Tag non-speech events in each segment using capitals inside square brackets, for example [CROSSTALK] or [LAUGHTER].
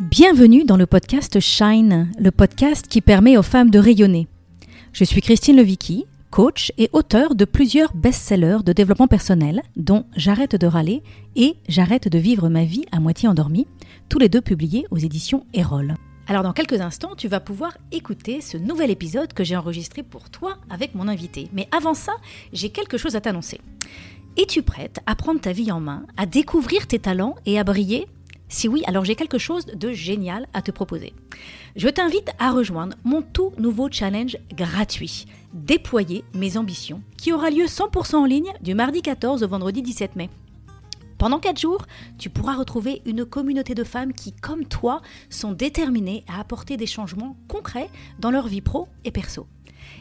Bienvenue dans le podcast Shine, le podcast qui permet aux femmes de rayonner. Je suis Christine Levicky, coach et auteur de plusieurs best-sellers de développement personnel, dont J'arrête de râler et J'arrête de vivre ma vie à moitié endormie, tous les deux publiés aux éditions Erol. Alors dans quelques instants, tu vas pouvoir écouter ce nouvel épisode que j'ai enregistré pour toi avec mon invité. Mais avant ça, j'ai quelque chose à t'annoncer. Es-tu prête à prendre ta vie en main, à découvrir tes talents et à briller Si oui, alors j'ai quelque chose de génial à te proposer. Je t'invite à rejoindre mon tout nouveau challenge gratuit, Déployer mes ambitions, qui aura lieu 100% en ligne du mardi 14 au vendredi 17 mai. Pendant 4 jours, tu pourras retrouver une communauté de femmes qui, comme toi, sont déterminées à apporter des changements concrets dans leur vie pro et perso.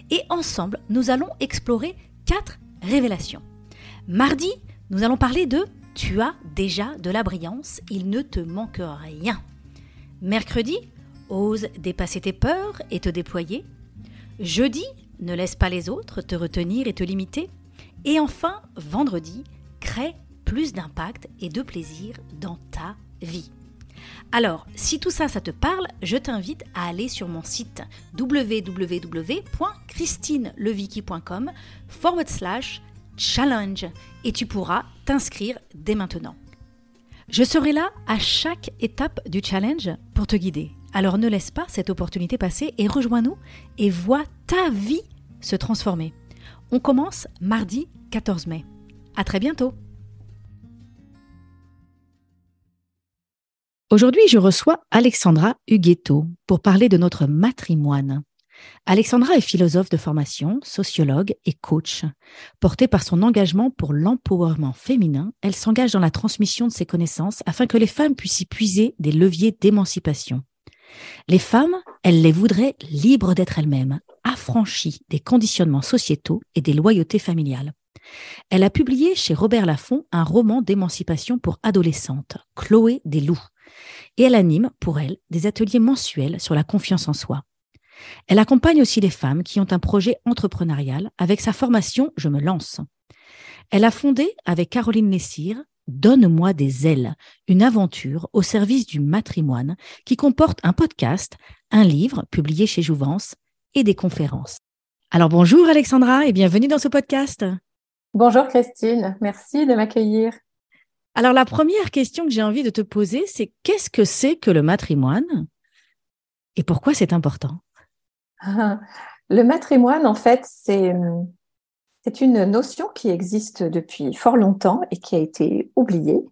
Et ensemble, nous allons explorer 4 révélations. Mardi, nous allons parler de Tu as déjà de la brillance, il ne te manque rien. Mercredi, ose dépasser tes peurs et te déployer. Jeudi, ne laisse pas les autres te retenir et te limiter. Et enfin, vendredi, crée plus d'impact et de plaisir dans ta vie. Alors, si tout ça, ça te parle, je t'invite à aller sur mon site www.christinelevicky.com forward slash challenge et tu pourras t'inscrire dès maintenant. Je serai là à chaque étape du challenge pour te guider. Alors ne laisse pas cette opportunité passer et rejoins-nous et vois ta vie se transformer. On commence mardi 14 mai. À très bientôt. Aujourd'hui, je reçois Alexandra Huguetto pour parler de notre matrimoine. Alexandra est philosophe de formation, sociologue et coach. Portée par son engagement pour l'empowerment féminin, elle s'engage dans la transmission de ses connaissances afin que les femmes puissent y puiser des leviers d'émancipation. Les femmes, elle les voudrait libres d'être elles-mêmes, affranchies des conditionnements sociétaux et des loyautés familiales. Elle a publié chez Robert Laffont un roman d'émancipation pour adolescentes, Chloé des loups, et elle anime pour elle des ateliers mensuels sur la confiance en soi. Elle accompagne aussi les femmes qui ont un projet entrepreneurial avec sa formation Je me lance. Elle a fondé avec Caroline Nessire Donne-moi des ailes, une aventure au service du matrimoine qui comporte un podcast, un livre publié chez Jouvence et des conférences. Alors bonjour Alexandra et bienvenue dans ce podcast. Bonjour Christine, merci de m'accueillir. Alors la première question que j'ai envie de te poser, c'est qu'est-ce que c'est que le matrimoine et pourquoi c'est important? Le matrimoine, en fait, c'est c'est une notion qui existe depuis fort longtemps et qui a été oubliée.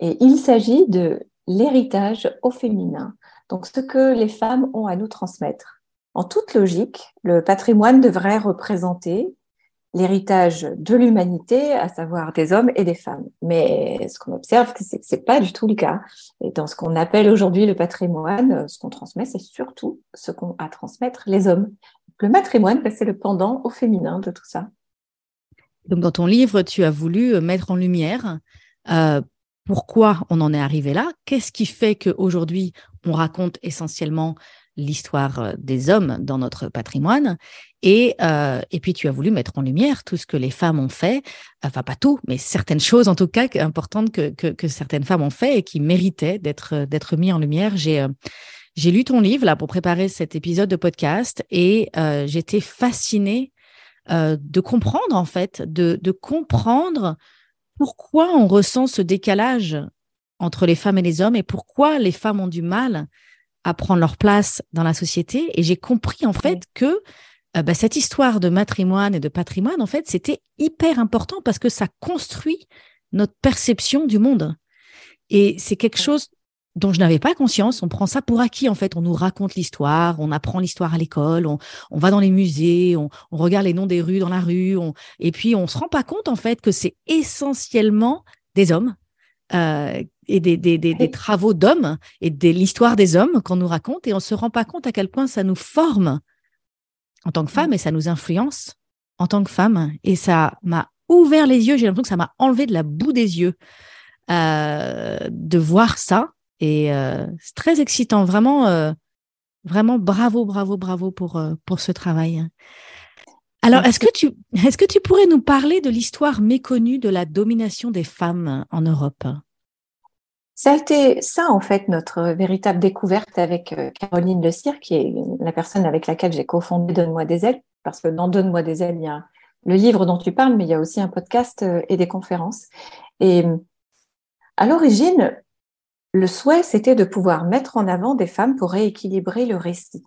Et il s'agit de l'héritage au féminin, donc ce que les femmes ont à nous transmettre. En toute logique, le patrimoine devrait représenter l'héritage de l'humanité, à savoir des hommes et des femmes. Mais ce qu'on observe, c'est que c'est pas du tout le cas. Et dans ce qu'on appelle aujourd'hui le patrimoine, ce qu'on transmet, c'est surtout ce qu'ont à transmettre les hommes. Le matrimoine, ben, c'est le pendant au féminin de tout ça. Donc, dans ton livre, tu as voulu mettre en lumière euh, pourquoi on en est arrivé là. Qu'est-ce qui fait qu'aujourd'hui, on raconte essentiellement l'histoire euh, des hommes dans notre patrimoine. Et, euh, et puis, tu as voulu mettre en lumière tout ce que les femmes ont fait, enfin pas tout, mais certaines choses en tout cas importantes que, que, certaines femmes ont fait et qui méritaient d'être d'être mis en lumière. J'ai j'ai lu ton livre là pour préparer cet épisode de podcast et j'étais fascinée euh, de comprendre en fait, de, de comprendre pourquoi on ressent ce décalage entre les femmes et les hommes et pourquoi les femmes ont du mal à prendre leur place dans la société. Et j'ai compris en fait que euh, bah, cette histoire de matrimoine et de patrimoine, en fait, c'était hyper important parce que ça construit notre perception du monde. Et c'est quelque chose dont je n'avais pas conscience. On prend ça pour acquis, en fait. On nous raconte l'histoire, on apprend l'histoire à l'école, on, va dans les musées, on, regarde les noms des rues dans la rue, et puis on se rend pas compte, en fait, que c'est essentiellement des hommes euh, et des, des, travaux d'hommes et de l'histoire des hommes qu'on nous raconte, et on se rend pas compte à quel point ça nous forme en tant que femme et ça nous influence en tant que femme. Et ça m'a ouvert les yeux, j'ai l'impression que ça m'a enlevé de la boue des yeux euh, de voir ça. Et euh, c'est très excitant, vraiment, euh, vraiment bravo, bravo, bravo pour, euh, pour ce travail. Alors, est-ce que, tu, est-ce que tu pourrais nous parler de l'histoire méconnue de la domination des femmes en Europe? Ça a été ça, en fait, notre véritable découverte avec euh, Caroline Le Cire, qui est la personne avec laquelle j'ai cofondé Donne-moi des ailes, parce que dans Donne-moi des ailes, il y a le livre dont tu parles, mais il y a aussi un podcast euh, et des conférences. Et à l'origine, le souhait, c'était de pouvoir mettre en avant des femmes pour rééquilibrer le récit.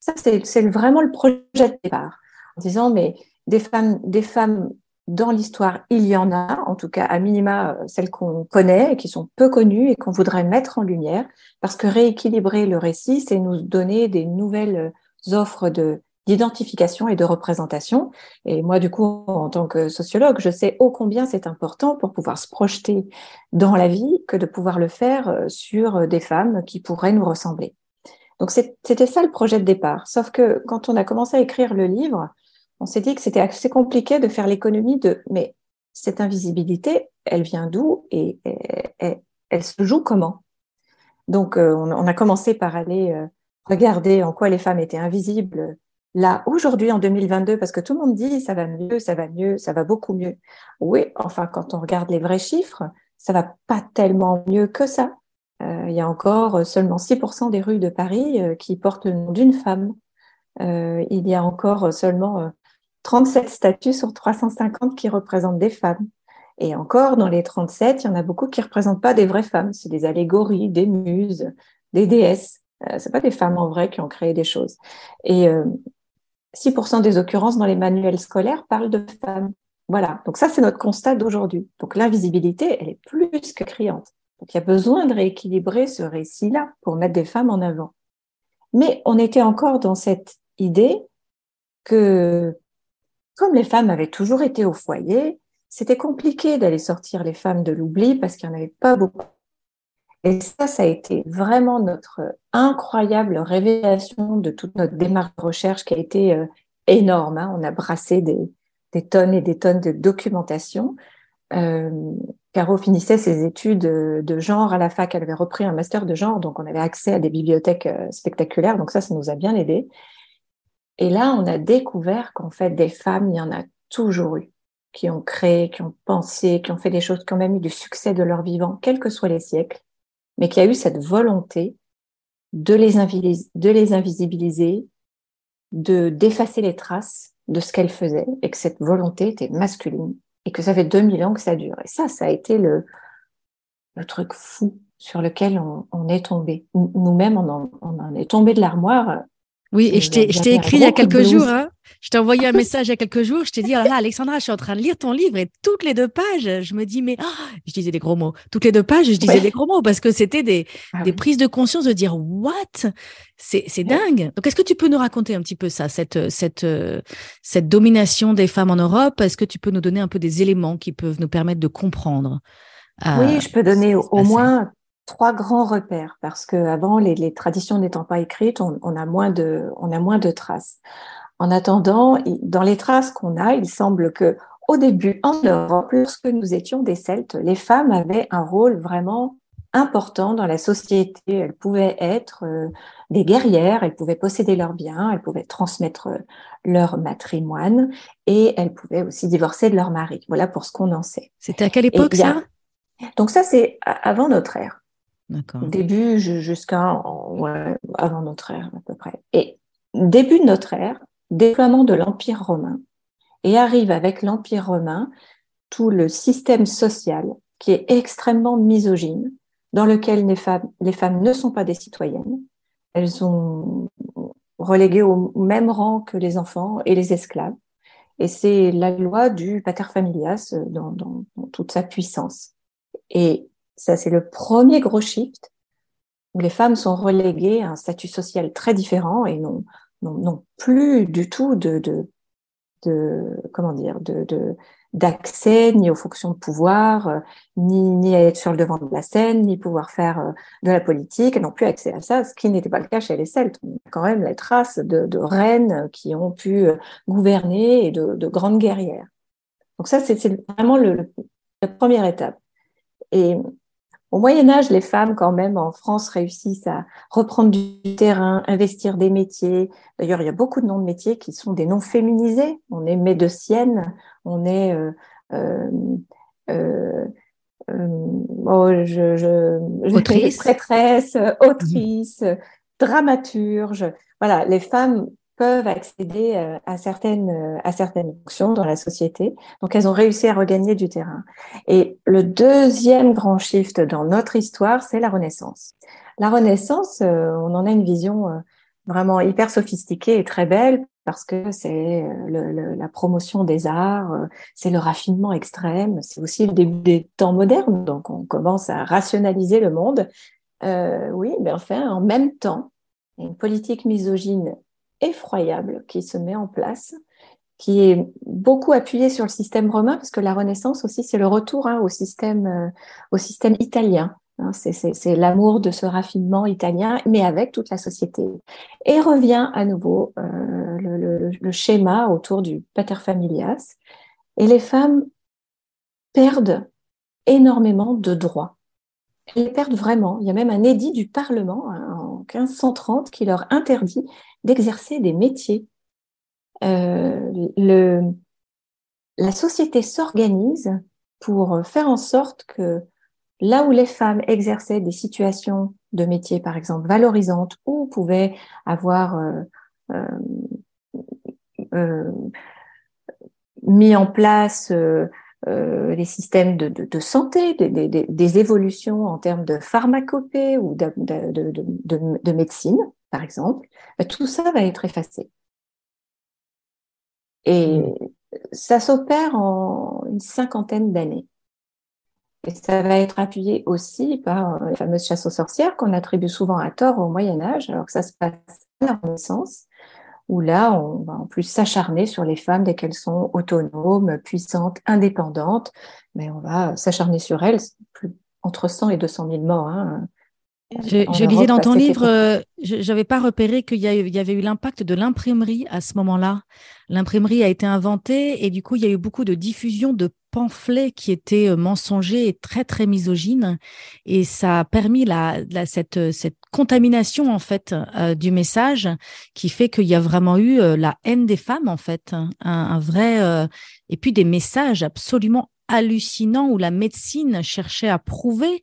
Ça, c'est vraiment le projet de départ. En disant, mais des femmes, des femmes dans l'histoire, il y en a, en tout cas à minima euh, celles qu'on connaît et qui sont peu connues et qu'on voudrait mettre en lumière, parce que rééquilibrer le récit, c'est nous donner des nouvelles offres de d'identification et de représentation. Et moi, du coup, en tant que sociologue, je sais ô combien c'est important pour pouvoir se projeter dans la vie que de pouvoir le faire euh, sur des femmes qui pourraient nous ressembler. Donc c'était ça le projet de départ. Sauf que quand on a commencé à écrire le livre, on s'est dit que c'était assez compliqué de faire l'économie de mais cette invisibilité, elle vient d'où et, elle, se joue comment? Donc euh, on, a commencé par aller euh, regarder en quoi les femmes étaient invisibles là aujourd'hui en 2022 parce que tout le monde dit ça va mieux, ça va mieux, ça va beaucoup mieux. Oui, enfin quand on regarde les vrais chiffres, ça va pas tellement mieux que ça. Euh, il y a encore seulement 6% des rues de Paris qui portent le nom d'une femme. il y a encore seulement 37 statues sur 350 qui représentent des femmes. Et encore, dans les 37, il y en a beaucoup qui ne représentent pas des vraies femmes. C'est des allégories, des muses, des déesses. Euh, Ce pas des femmes en vrai qui ont créé des choses. Et 6% euh, des occurrences dans les manuels scolaires parlent de femmes. Voilà. Donc ça, c'est notre constat d'aujourd'hui. Donc l'invisibilité, elle est plus que criante. Donc il y a besoin de rééquilibrer ce récit-là pour mettre des femmes en avant. Mais on était encore dans cette idée que comme les femmes avaient toujours été au foyer, c'était compliqué d'aller sortir les femmes de l'oubli parce qu'il n'y en avait pas beaucoup. Et ça, ça a été vraiment notre incroyable révélation de toute notre démarche de recherche qui a été euh, énorme. Hein. On a brassé des, tonnes et des tonnes de documentation. Euh, Caro finissait ses études de genre à la fac. Elle avait repris un master de genre, donc on avait accès à des bibliothèques euh, spectaculaires. Donc ça, ça nous a bien aidé. Et là, on a découvert qu'en fait, des femmes, il y en a toujours eu, qui ont créé, qui ont pensé, qui ont fait des choses, qui ont même eu du succès de leur vivant, quels que soient les siècles, mais qui a eu cette volonté de les, invisibiliser, de d'effacer les traces de ce qu'elles faisaient, et que cette volonté était masculine, et que ça fait 2000 ans que ça dure. Et ça, ça a été le, le truc fou sur lequel on, est tombé. Nous-mêmes, on, on en est tombé de l'armoire oui, et je t'ai écrit il y a quelques jours. Hein. Je t'ai envoyé un message il y a quelques jours. Je t'ai dit, oh là Alexandra, je suis en train de lire ton livre et toutes les deux pages, je me dis, mais oh, je disais des gros mots. Toutes les deux pages, je disais des gros mots parce que c'était des, ah des prises de conscience de dire, what? C'est dingue. Donc, est-ce que tu peux nous raconter un petit peu ça, cette, cette, cette domination des femmes en Europe? Est-ce que tu peux nous donner un peu des éléments qui peuvent nous permettre de comprendre Oui, je peux donner au moins trois grands repères parce que avant les, les traditions n'étant pas écrites, on, on, a moins de, on a moins de traces. En attendant, dans les traces qu'on a, il semble que au début, en Europe, lorsque nous étions des Celtes, les femmes avaient un rôle vraiment important dans la société. Elles pouvaient être euh, des guerrières, elles pouvaient posséder leurs biens, elles pouvaient transmettre euh, leur matrimoine et elles pouvaient aussi divorcer de leur mari. Voilà pour ce qu'on en sait. C'était à quelle époque ça? Donc ça, c'est avant notre ère. Début jusqu'à avant notre ère à peu près. Et début de notre ère, déploiement de l'Empire romain. Et arrive avec l'Empire romain tout le système social qui est extrêmement misogyne, dans lequel les femmes, les femmes ne sont pas des citoyennes. Elles sont reléguées au même rang que les enfants et les esclaves. Et c'est la loi du pater familias dans, dans toute sa puissance. Et ça, c'est le premier gros shift où les femmes sont reléguées à un statut social très différent et n'ont non, plus du tout de, comment dire, de, d'accès ni aux fonctions de pouvoir, euh, ni, à être sur le devant de la scène, ni pouvoir faire euh, de la politique, n'ont plus accès à ça, ce qui n'était pas le cas chez les Celtes. On a quand même les traces de, reines qui ont pu euh, gouverner et de, de grandes guerrières. Donc ça, c'est vraiment la première étape. Et au Moyen Âge, les femmes, quand même, en France, réussissent à reprendre du terrain, investir des métiers. D'ailleurs, il y a beaucoup de noms de métiers qui sont des noms féminisés. On est médecienne, on est euh, euh, euh, oh, je, je, autrice, prêtresse, autrice, dramaturge. Voilà, les femmes peuvent accéder euh, à certaines, euh, à certaines fonctions dans la société. Donc, elles ont réussi à regagner du terrain. Et le deuxième grand shift dans notre histoire, c'est la Renaissance. La Renaissance, euh, on en a une vision vraiment hyper sophistiquée et très belle parce que c'est la promotion des arts, c'est le raffinement extrême, c'est aussi le début des temps modernes, donc on commence à rationaliser le monde. oui, mais enfin, en même temps, une politique misogyne effroyable qui se met en place, qui est beaucoup appuyée sur le système romain, parce que la Renaissance aussi, c'est le retour hein, au, système, euh, au système italien. Hein, c'est l'amour de ce raffinement italien, mais avec toute la société. Et revient à nouveau euh, le, schéma autour du pater familias. Et les femmes perdent énormément de droits. Elles perdent vraiment. Il y a même un édit du Parlement hein, 1530 qui leur interdit d'exercer des métiers. Euh, la société s'organise pour faire en sorte que là où les femmes exerçaient des situations de métier, par exemple, valorisantes, ou pouvaient avoir euh, euh mis en place euh, euh, les systèmes de, de, de santé, des, évolutions en termes de pharmacopée ou de, de médecine, par exemple, bah, tout ça va être effacé. Et mmh. ça s'opère en une cinquantaine d'années. Et ça va être appuyé aussi par euh, les fameuses chasses aux sorcières qu'on attribue souvent à tort au Moyen Âge, alors que ça se passe à la Renaissance, où là, on va en plus s'acharner sur les femmes dès qu'elles sont autonomes, puissantes, indépendantes, mais on va s'acharner sur elles, plus, entre 100 et 200 000 morts. Hein, je, lisais dans ton livre, euh, je n'avais pas repéré qu'il y, y, avait eu l'impact de l'imprimerie à ce moment-là. L'imprimerie a été inventée et du coup, il y a eu beaucoup de diffusion de pamphlets qui étaient euh, mensongers et très, très misogynes. Et ça a permis la, cette, cette contamination, en fait, euh, du message qui fait qu'il y a vraiment eu la haine des femmes, en fait. Un, un vrai... et puis des messages absolument hallucinant où la médecine cherchait à prouver,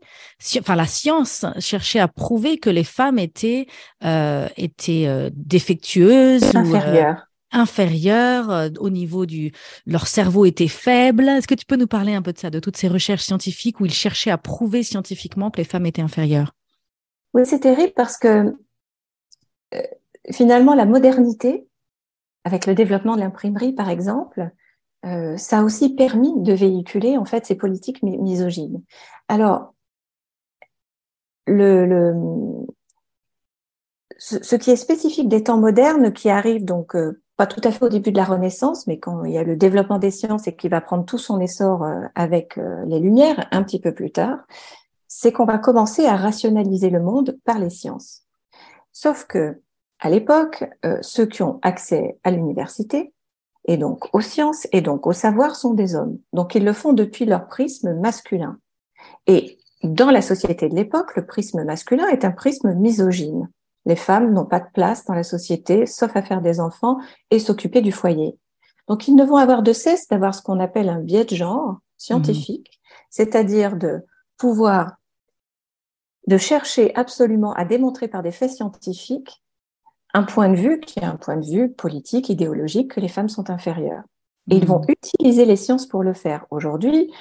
enfin la science cherchait à prouver que les femmes étaient euh, étaient euh, défectueuses, euh, inférieures, inférieures au niveau du leur cerveau était faible. Est-ce que tu peux nous parler un peu de ça, de toutes ces recherches scientifiques où ils cherchaient à prouver scientifiquement que les femmes étaient inférieures? Oui, c'est terrible parce que finalement la modernité, avec le développement de l'imprimerie par exemple, euh, ça a aussi permis de véhiculer en fait ces politiques misogynes. Alors, le, le ce, qui est spécifique des temps modernes, qui arrive donc euh, tout à fait au début de la Renaissance, mais quand il y a le développement des sciences et qui va prendre tout son essor euh, avec les Lumières un petit peu plus tard, c'est qu'on va commencer à rationaliser le monde par les sciences. Sauf que à l'époque, ceux qui ont accès à l'université et donc aux sciences et donc au savoir sont des hommes. Donc ils le font depuis leur prisme masculin. Et dans la société de l'époque, le prisme masculin est un prisme misogyne. Les femmes n'ont pas de place dans la société, sauf à faire des enfants et s'occuper du foyer. Donc ils ne vont avoir de cesse d'avoir ce qu'on appelle un biais de genre scientifique, mmh. c'est-à-dire de pouvoir de chercher absolument à démontrer par des faits scientifiques un point de vue qui est un point de vue politique, idéologique, que les femmes sont inférieures. Et ils vont mmh. utiliser les sciences pour le faire. Aujourd'hui,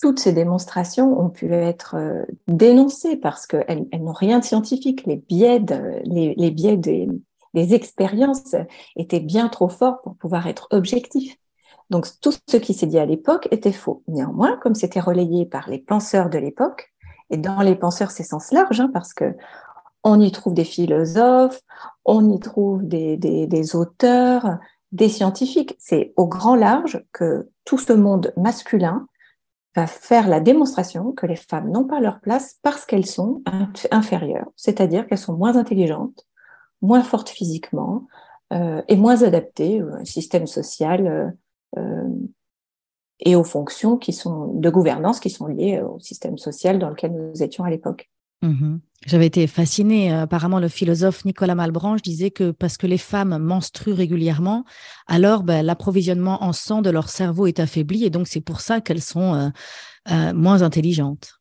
toutes ces démonstrations ont pu être euh, dénoncées parce qu'elles elles, n'ont rien de scientifique. Les biais, des, expériences étaient bien trop forts pour pouvoir être objectifs. Donc tout ce qui s'est dit à l'époque était faux. Néanmoins, comme c'était relayé par les penseurs de l'époque, et dans les penseurs c'est sens large, hein, parce que on y trouve des philosophes, on y trouve des, auteurs, des scientifiques. C'est au grand large que tout ce monde masculin faire la démonstration que les femmes n'ont pas leur place parce qu'elles sont inférieures, c'est-à-dire qu'elles sont moins intelligentes, moins fortes physiquement euh, et moins adaptées au système social euh, euh, et aux fonctions de gouvernance qui sont liées au système social dans lequel nous étions à l'époque. Mmh J'avais été fascinée. Euh, apparemment, le philosophe Nicolas Malbranche disait que parce que les femmes menstruent régulièrement, alors ben, l'approvisionnement en sang de leur cerveau est affaibli et donc c'est pour ça qu'elles sont euh, moins intelligentes.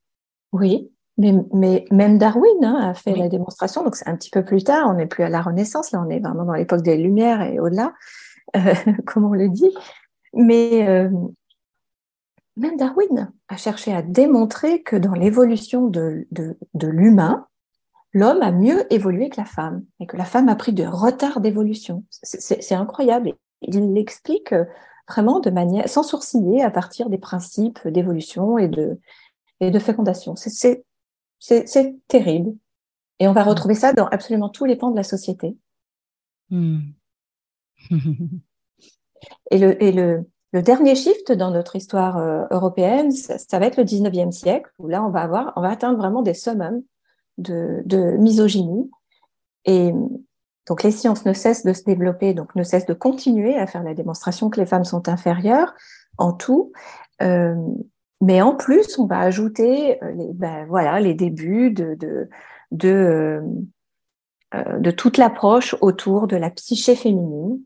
Oui, mais, mais même Darwin hein, a fait la démonstration, donc c'est un petit peu plus tard, on n'est plus à la Renaissance, là on est vraiment dans l'époque des Lumières et au-delà, [LAUGHS] comme on le dit. Mais même Darwin a cherché à démontrer que dans l'évolution de, de, l'humain, l'homme a mieux évolué que la femme et que la femme a pris de retard d'évolution. C'est incroyable. Il l'explique euh, vraiment de manière sans sourciller à partir des principes d'évolution et de, et de fécondation. C'est terrible. Et on va retrouver ça dans absolument tous les pans de la société. Hmm. [LAUGHS] et le, et le, le dernier shift dans notre histoire euh, européenne, ça, va être le 19e siècle, où là, on va, avoir, on va atteindre vraiment des summums de, de misogynie. Et donc, les sciences ne cessent de se développer, donc ne cessent de continuer à faire la démonstration que les femmes sont inférieures en tout. Euh, mais en plus, on va ajouter euh, les, ben, voilà, les débuts de, de, de, euh, de toute l'approche autour de la psyché féminine.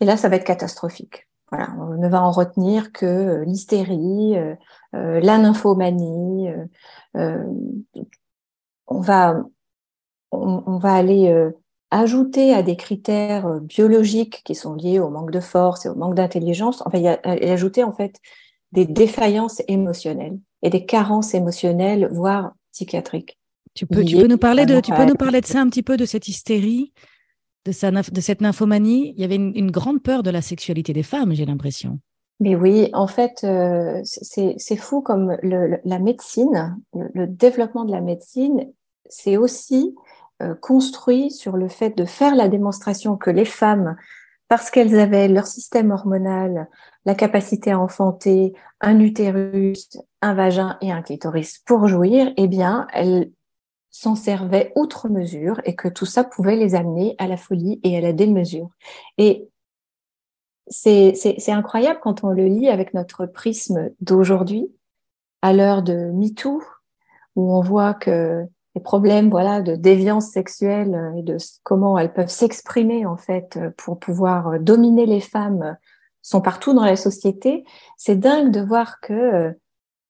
Et là, ça va être catastrophique. Voilà, on ne va en retenir que euh, l'hystérie, euh, euh, la nymphomanie. on va, on, va aller ajouter à des critères biologiques qui sont liés au manque de force et au manque d'intelligence, on va y ajouter en fait des défaillances émotionnelles et des carences émotionnelles, voire psychiatriques. Tu peux, tu peux nous parler de, tu peux nous parler de ça un petit peu de cette hystérie? De, cette nymphomanie, il y avait une, grande peur de la sexualité des femmes, j'ai l'impression. Mais oui, en fait, euh, c'est fou comme la médecine, le, développement de la médecine, c'est aussi euh, construit sur le fait de faire la démonstration que les femmes, parce qu'elles avaient leur système hormonal, la capacité à enfanter, un utérus, un vagin et un clitoris pour jouir, eh bien, elles s'en servaient outre mesure et que tout ça pouvait les amener à la folie et à la démesure. Et c'est incroyable quand on le lit avec notre prisme d'aujourd'hui, à l'heure de MeToo, où on voit que les problèmes voilà, de déviance sexuelle et de comment elles peuvent s'exprimer en fait pour pouvoir dominer les femmes sont partout dans la société. C'est dingue de voir que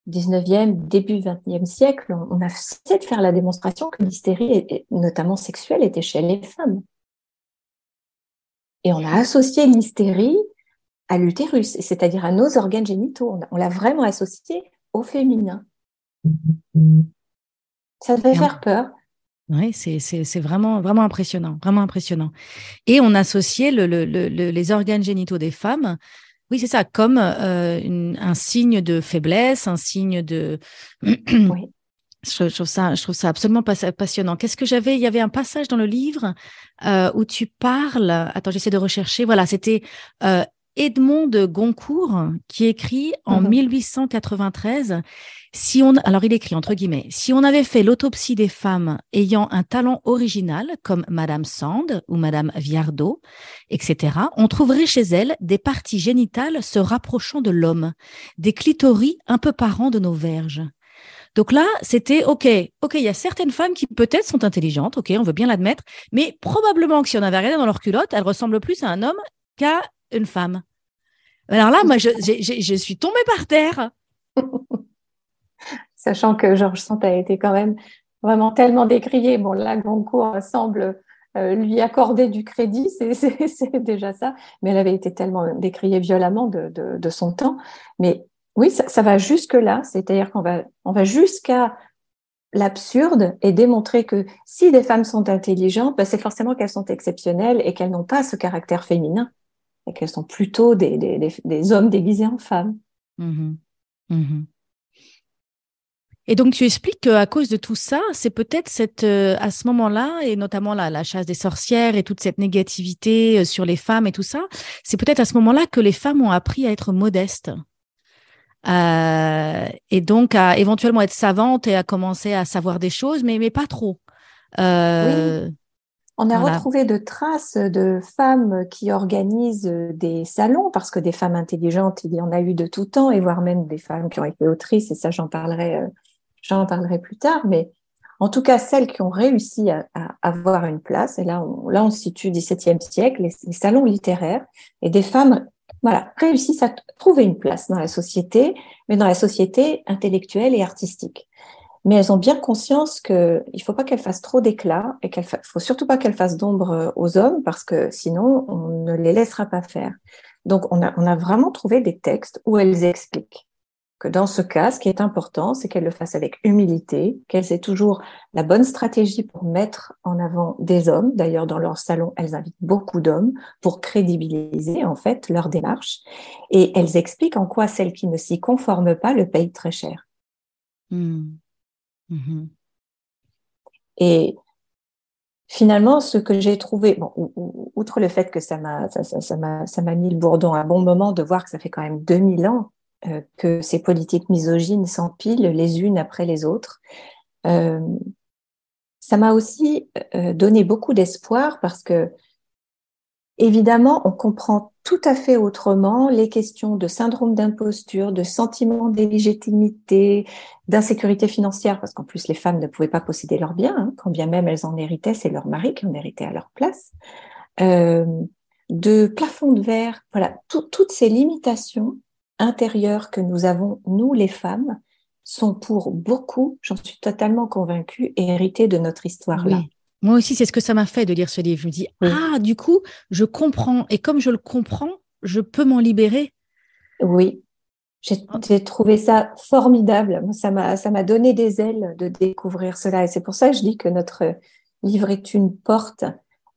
19e, début 20e siècle, on a cessé de faire la démonstration que l'hystérie, notamment sexuelle, était chez les femmes. Et on a associé l'hystérie à l'utérus, c'est-à-dire à nos organes génitaux. On l'a vraiment associé au féminin. Ça devait faire peur. Oui, c'est vraiment, vraiment impressionnant, vraiment impressionnant. Et on associait le, les organes génitaux des femmes oui, c'est ça, comme euh, un signe de faiblesse, un signe de. [CLEARS THROAT] oui. Je, trouve ça, je trouve ça absolument passionnant. Qu'est-ce que j'avais? Il y avait un passage dans le livre euh, où tu parles. Attends, j'essaie de rechercher. Voilà, c'était euh, Edmond de Goncourt qui écrit en 1893 mmh si on, alors il écrit entre guillemets, si on avait fait l'autopsie des femmes ayant un talent original, comme Madame Sand ou Madame Viardot, etc., on trouverait chez elles des parties génitales se rapprochant de l'homme, des clitoris un peu parents de nos verges. Donc là, c'était OK, OK, il y a certaines femmes qui peut-être sont intelligentes, OK, on veut bien l'admettre, mais probablement que si on avait regardé dans leur culotte, elles ressemblent plus à un homme qu'à une femme. Alors là, moi, je, suis tombée par terre. [LAUGHS] sachant que Georges Sand a été quand même vraiment tellement décrié. Bon, là, Goncourt semble euh, lui accorder du crédit, c'est [LAUGHS] déjà ça, mais elle avait été tellement décriée violemment de, son temps. Mais oui, ça, va jusque-là, c'est-à-dire qu'on va, on va jusqu'à l'absurde et démontrer que si des femmes sont intelligentes, ben, c'est forcément qu'elles sont exceptionnelles et qu'elles n'ont pas ce caractère féminin et qu'elles sont plutôt des, hommes déguisés en femmes. Mmh mmh et donc, tu expliques qu'à cause de tout ça, c'est peut-être cette, euh, à ce moment-là, et notamment la, la, chasse des sorcières et toute cette négativité euh, sur les femmes et tout ça, c'est peut-être à ce moment-là que les femmes ont appris à être modestes. Euh, et donc à éventuellement être savantes et à commencer à savoir des choses, mais, mais pas trop. Euh, oui. On a retrouvé de traces de femmes qui organisent des salons, parce que des femmes intelligentes, il y en a eu de tout temps, et voire même des femmes qui ont été autrices, et ça j'en parlerai J'en parlerai plus tard, mais en tout cas, celles qui ont réussi à, avoir une place, et là on, là, on se situe 17e siècle, les, salons littéraires, et des femmes voilà, réussissent à trouver une place dans la société, mais dans la société intellectuelle et artistique. Mais elles ont bien conscience qu'il ne faut pas qu'elles fassent trop d'éclat et qu'il faut surtout pas qu'elles fassent d'ombre euh, aux hommes parce que sinon on ne les laissera pas faire. Donc on a, vraiment trouvé des textes où elles expliquent que dans ce cas, ce qui est important, c'est qu'elles le fassent avec humilité, qu'elles aient toujours la bonne stratégie pour mettre en avant des hommes. D'ailleurs, dans leur salon, elles invitent beaucoup d'hommes pour crédibiliser en fait leur démarche. Et elles expliquent en quoi celles qui ne s'y conforment pas le payent très cher. Hmm. Mhm. Et finalement, ce que j'ai trouvé, outre le fait que ça m'a mis le bourdon à bon moment de voir que ça fait quand même 2000 ans euh, que ces politiques misogynes s'empilent les unes après les autres. Euh, ça m'a aussi euh, donné beaucoup d'espoir parce que, évidemment, on comprend tout à fait autrement les questions de syndrome d'imposture, de sentiment d'illégitimité, d'insécurité financière, parce qu'en plus les femmes ne pouvaient pas posséder leurs biens, hein, quand bien même elles en héritaient, c'est leur mari qui en héritait à leur place, euh, de plafond de verre, voilà, toutes ces limitations intérieures que nous avons, nous les femmes, sont pour beaucoup, j'en suis totalement convaincue, héritées de notre histoire-là. Moi aussi, c'est ce que ça m'a fait de lire ce livre. Je me dis, ah, du coup, je comprends. Et comme je le comprends, je peux m'en libérer. Oui, j'ai trouvé ça formidable. Ça m'a donné des ailes de découvrir cela. Et c'est pour ça que je dis que notre livre est une porte.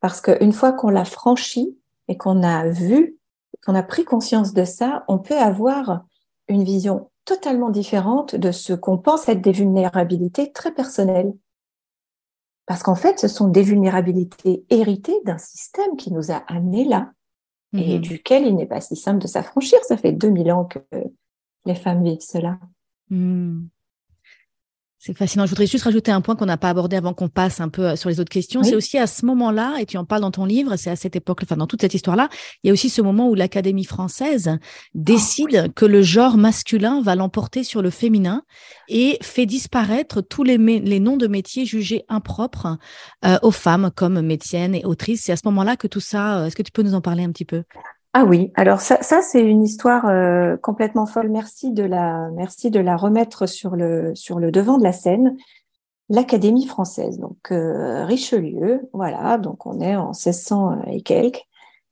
Parce qu'une fois qu'on l'a franchi et qu'on a vu qu'on a pris conscience de ça, on peut avoir une vision totalement différente de ce qu'on pense être des vulnérabilités très personnelles. Parce qu'en fait, ce sont des vulnérabilités héritées d'un système qui nous a amenés là et mhm. duquel il n'est pas si simple de s'affranchir. Ça fait 2000 ans que les femmes vivent cela. Hmm. C'est fascinant. Je voudrais juste rajouter un point qu'on n'a pas abordé avant qu'on passe un peu euh, sur les autres questions. C'est aussi à ce moment-là, et tu en parles dans ton livre, c'est à cette époque, enfin dans toute cette histoire-là, il y a aussi ce moment où l'Académie française décide oh, que le genre masculin va l'emporter sur le féminin et fait disparaître tous les, les noms de métiers jugés impropres euh, aux femmes comme médecines et autrices. C'est à ce moment-là que tout ça, euh, est-ce que tu peux nous en parler un petit peu? Ah oui, alors ça, c'est une histoire euh, complètement folle. Merci de la, merci de la remettre sur le sur le devant de la scène. L'Académie française, donc euh, Richelieu, voilà, donc on est en 1600 et quelques,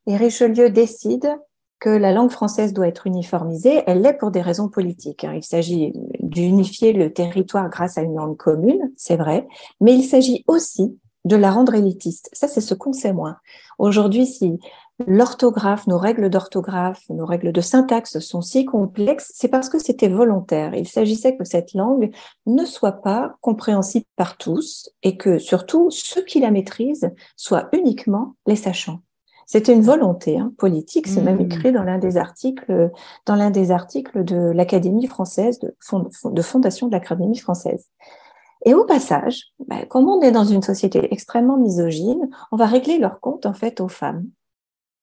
et Richelieu décide que la langue française doit être uniformisée. Elle l'est pour des raisons politiques. Hein. Il s'agit d'unifier le territoire grâce à une langue commune, c'est vrai, mais il s'agit aussi de la rendre élitiste. Ça, c'est ce qu'on sait moins. Aujourd'hui, si l'orthographe, nos règles d'orthographe, nos règles de syntaxe sont si complexes, c'est parce que c'était volontaire. Il s'agissait que cette langue ne soit pas compréhensible par tous et que surtout ceux qui la maîtrisent soient uniquement les sachants. C'était une volonté hein, politique, c'est même mmh. écrit dans l'un des articles, dans l'un des articles de l'Académie française, de, de fondation de l'Académie française. Et au passage, ben, comme on est dans une société extrêmement misogyne, on va régler leur compte en fait aux femmes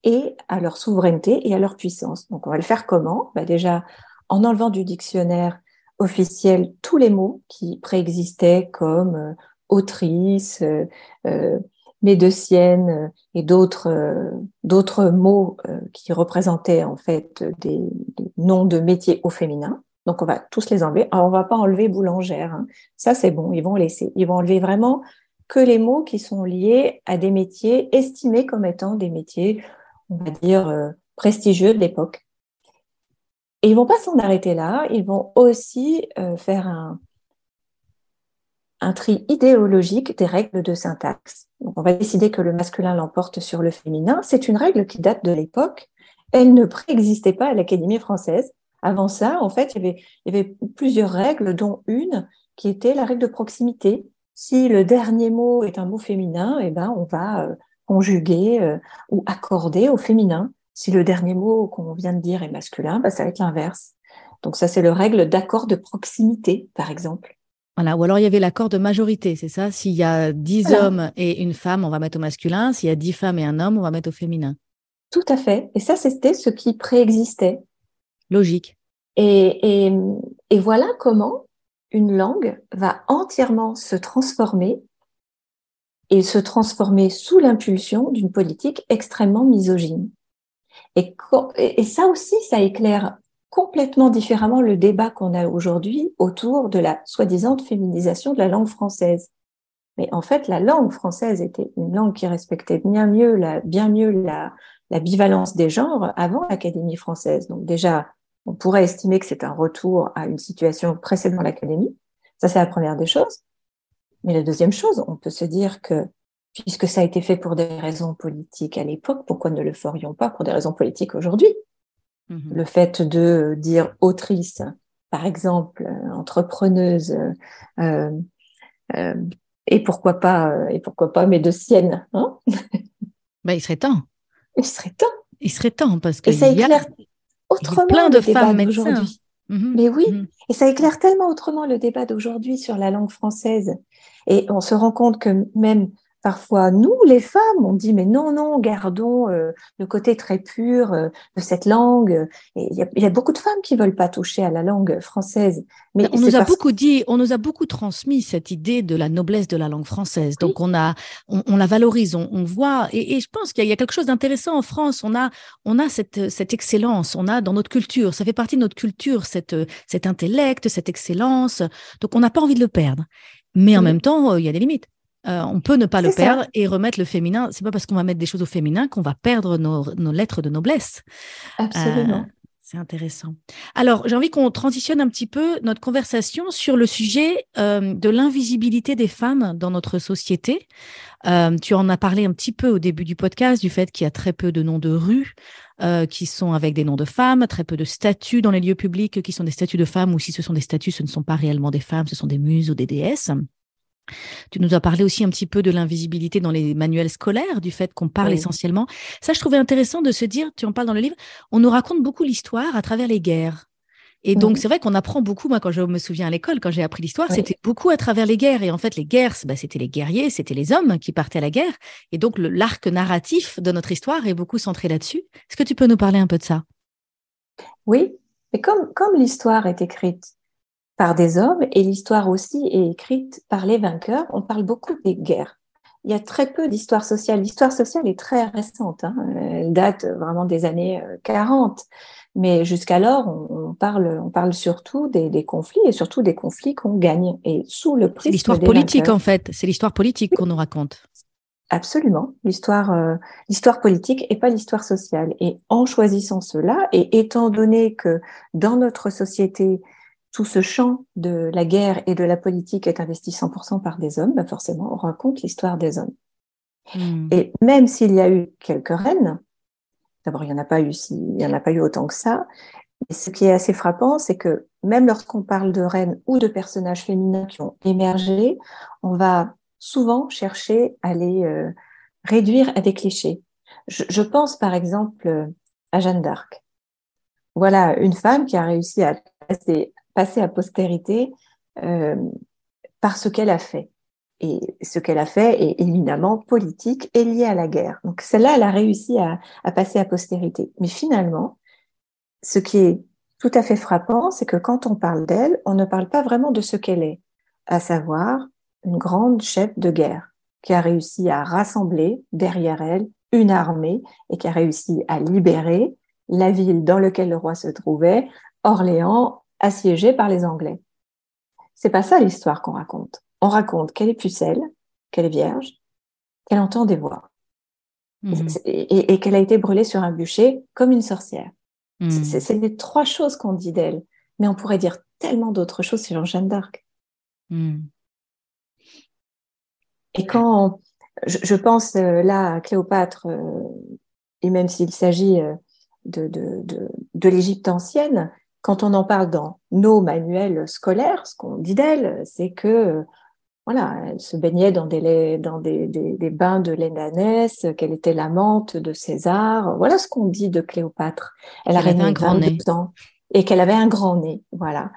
et à leur souveraineté et à leur puissance. Donc on va le faire comment? Ben, Déjà en enlevant du dictionnaire officiel tous les mots qui préexistaient comme euh, autrice, euh, euh médecienne euh, et d'autres d'autres mots qui représentaient en fait des, des, noms de métiers au féminin. Donc on va tous les enlever. Alors on va pas enlever boulangère. Hein. Ça c'est bon, ils vont laisser. Ils vont enlever vraiment que les mots qui sont liés à des métiers estimés comme étant des métiers on va dire, euh, prestigieux de l'époque. Et ils vont pas s'en arrêter là, ils vont aussi euh, faire un, un tri idéologique des règles de syntaxe. Donc on va décider que le masculin l'emporte sur le féminin. C'est une règle qui date de l'époque. Elle ne préexistait pas à l'Académie française. Avant ça, en fait, il y, avait, plusieurs règles, dont une qui était la règle de proximité. Si le dernier mot est un mot féminin, eh ben, on va euh, conjugué euh, ou accordé au féminin. Si le dernier mot qu'on vient de dire est masculin, bah, ça va être l'inverse. Donc ça, c'est le règle d'accord de proximité, par exemple. Voilà, ou alors il y avait l'accord de majorité, c'est ça? S'il y a dix hommes et une femme, on va mettre au masculin. S'il y a dix femmes et un homme, on va mettre au féminin. Tout à fait. Et ça, c'était ce qui préexistait. Logique. Et, et, et voilà comment une langue va entièrement se transformer et se transformer sous l'impulsion d'une politique extrêmement misogyne. Et, ça aussi, ça éclaire complètement différemment le débat qu'on a aujourd'hui autour de la soi-disant féminisation de la langue française. Mais en fait, la langue française était une langue qui respectait bien mieux la, bien mieux la, la bivalence des genres avant l'Académie française. Donc déjà, on pourrait estimer que c'est un retour à une situation précédant l'Académie. Ça, c'est la première des choses. Mais la deuxième chose, on peut se dire que puisque ça a été fait pour des raisons politiques à l'époque, pourquoi ne le ferions pas pour des raisons politiques aujourd'hui? Mhm. Le fait de dire autrice, par exemple, euh, entrepreneuse, euh, euh, et pourquoi pas, euh, et pourquoi pas médecienne, hein? Ben, il serait temps. Il serait temps. Il serait temps parce que et ça éclaire autrement plein de femmes d'aujourd'hui. Mhm. Mais oui, mhm. et ça éclaire tellement autrement le débat d'aujourd'hui sur la langue française. Et on se rend compte que même Parfois, nous, les femmes, on dit mais non, non, gardons euh, le côté très pur euh, de cette langue. Il y, a beaucoup de femmes qui veulent pas toucher à la langue française. Mais on nous a beaucoup dit, on nous a beaucoup transmis cette idée de la noblesse de la langue française. Donc on a, on, la valorise, on, voit. Et, je pense qu'il y, a quelque chose d'intéressant en France. On a, on a cette, cette excellence. On a dans notre culture, ça fait partie de notre culture, cette, cet intellect, cette excellence. Donc on n'a pas envie de le perdre. Mais en même temps, il y a des limites. Euh, on peut ne pas le perdre et remettre le féminin. C'est pas parce qu'on va mettre des choses au féminin qu'on va perdre nos, lettres de noblesse. Absolument. Euh, c'est intéressant. Alors, j'ai envie qu'on transitionne un petit peu notre conversation sur le sujet euh, de l'invisibilité des femmes dans notre société. tu en as parlé un petit peu au début du podcast, du fait qu'il y a très peu de noms de rues qui sont avec des noms de femmes, très peu de statues dans les lieux publics qui sont des statues de femmes, ou si ce sont des statues, ce ne sont pas réellement des femmes, ce sont des muses ou des déesses. Tu nous as parlé aussi un petit peu de l'invisibilité dans les manuels scolaires, du fait qu'on parle essentiellement. Ça, je trouvais intéressant de se dire, tu en parles dans le livre, on nous raconte beaucoup l'histoire à travers les guerres. Et donc, c'est vrai qu'on apprend beaucoup. Moi, quand je me souviens à l'école, quand j'ai appris l'histoire, c'était beaucoup à travers les guerres. Et en fait, les guerres, bah, c'était les guerriers, c'était les hommes qui partaient à la guerre. Et donc, l'arc narratif de notre histoire est beaucoup centré là-dessus. Est-ce que tu peux nous parler un peu de ça? Oui. Et comme, comme l'histoire est écrite par des hommes et l'histoire aussi est écrite par les vainqueurs. On parle beaucoup des guerres. Il y a très peu d'histoire sociale. L'histoire sociale est très récente. Hein. Elle date vraiment des années 40. Euh, Mais jusqu'alors, on, parle, on parle surtout des, conflits et surtout des conflits qu'on gagne. Et sous le C'est l'histoire politique, en fait. C'est l'histoire politique qu'on nous raconte. Absolument, l'histoire, euh, l'histoire politique et pas l'histoire sociale. Et en choisissant cela, et étant donné que dans notre société, tout ce champ de la guerre et de la politique est investi 100% par des hommes, ben forcément, on raconte l'histoire des hommes. Hmm. Et même s'il y a eu quelques reines, d'abord, il n'y en a pas eu, il y en a pas eu autant que ça, mais ce qui est assez frappant, c'est que même lorsqu'on parle de reines ou de personnages féminins qui ont émergé, on va souvent chercher à les euh, réduire à des clichés. Je, je pense par exemple à Jeanne d'Arc. Voilà une femme qui a réussi à passer passer à postérité euh, par ce qu'elle a fait. Et ce qu'elle a fait est éminemment politique et lié à la guerre. Donc celle-là, elle a réussi à, à passer à postérité. Mais finalement, ce qui est tout à fait frappant, c'est que quand on parle d'elle, on ne parle pas vraiment de ce qu'elle est, à savoir une grande chef de guerre qui a réussi à rassembler derrière elle une armée et qui a réussi à libérer la ville dans laquelle le roi se trouvait, Orléans, assiégée par les Anglais. C'est pas ça l'histoire qu'on raconte. On raconte qu'elle est pucelle, qu'elle est vierge, qu'elle entend des voix. Mhm. Et, qu'elle a été brûlée sur un bûcher comme une sorcière. Mhm. C'est les trois choses qu'on dit d'elle. Mais on pourrait dire tellement d'autres choses sur Jeanne d'Arc. Mhm. Et quand je, pense euh, là à Cléopâtre, euh, et même s'il s'agit euh, de, de, de l'Égypte ancienne, quand on en parle dans nos manuels scolaires, ce qu'on dit d'elle, c'est que voilà, elle se baignait dans des, dans des, des, bains de Lénanès, qu'elle était l'amante de César. Voilà ce qu'on dit de Cléopâtre. Elle, avait un grand nez. Ans et qu'elle avait un grand nez. Voilà.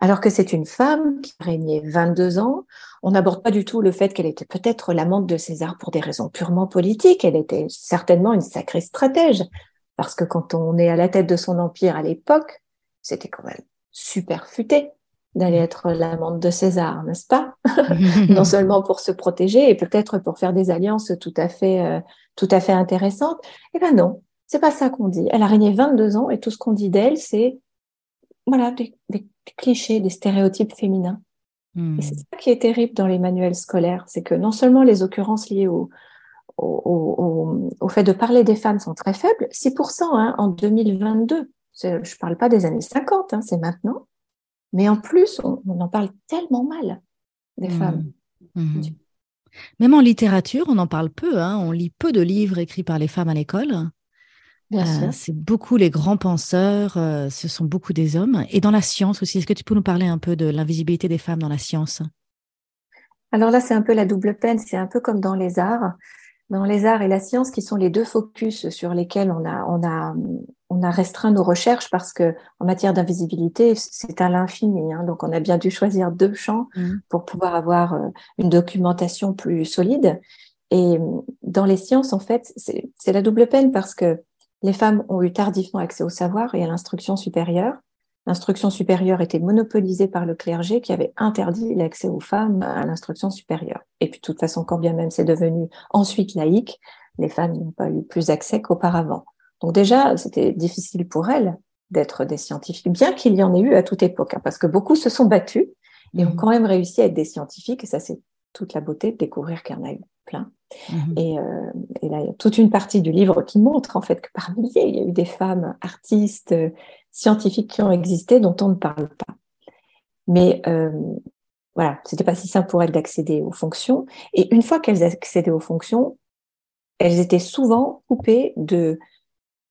Alors que c'est une femme qui régnait 22 ans. On n'aborde pas du tout le fait qu'elle était peut-être l'amante de César pour des raisons purement politiques. Elle était certainement une sacrée stratège. Parce que quand on est à la tête de son empire à l'époque, c'était quand même super futé d'aller mm. être l'amante de César, n'est-ce pas? [LAUGHS] Non seulement pour se protéger et peut-être pour faire des alliances tout à fait, euh, tout à fait intéressantes. Eh ben non, c'est pas ça qu'on dit. Elle a régné 22 ans et tout ce qu'on dit d'elle, c'est voilà, des, clichés, des stéréotypes féminins. Et c'est ça qui est terrible dans les manuels scolaires, c'est que non seulement les occurrences liées au, au, fait de parler des femmes sont très faibles, 6% hein, en 2022. Je ne parle pas des années 50, hein, c'est maintenant. Mais en plus, on, en parle tellement mal des hmm. femmes. Hmm. Même en littérature, on en parle peu. Hein. On lit peu de livres écrits par les femmes à l'école. Euh, c'est beaucoup les grands penseurs, euh, ce sont beaucoup des hommes. Et dans la science aussi, est-ce que tu peux nous parler un peu de l'invisibilité des femmes dans la science? Alors là, c'est un peu la double peine, c'est un peu comme dans les arts. Dans les arts et la science, qui sont les deux focus sur lesquels on a, on a, on a restreint nos recherches parce que en matière d'invisibilité, c'est à l'infini. Hein. donc, on a bien dû choisir deux champs mmh. pour pouvoir avoir euh, une documentation plus solide. Et dans les sciences, en fait, c'est la double peine parce que les femmes ont eu tardivement accès au savoir et à l'instruction supérieure. L'instruction supérieure était monopolisée par le clergé qui avait interdit l'accès aux femmes à l'instruction supérieure. Et puis, de toute façon, quand bien même c'est devenu ensuite laïque, les femmes n'ont pas eu plus accès qu'auparavant. Donc déjà, c'était difficile pour elles d'être des scientifiques, bien qu'il y en ait eu à toute époque, hein, parce que beaucoup se sont battus et ont mmh. quand même réussi à être des scientifiques, et ça c'est toute la beauté de découvrir qu'il y en a eu plein. Mhm. Euh, et, là, il y a toute une partie du livre qui montre en fait que par milliers, il y a eu des femmes artistes, euh, scientifiques qui ont existé dont on ne parle pas. Mais euh, voilà, c'était pas si simple pour elles d'accéder aux fonctions. Et une fois qu'elles accédaient aux fonctions, elles étaient souvent coupées de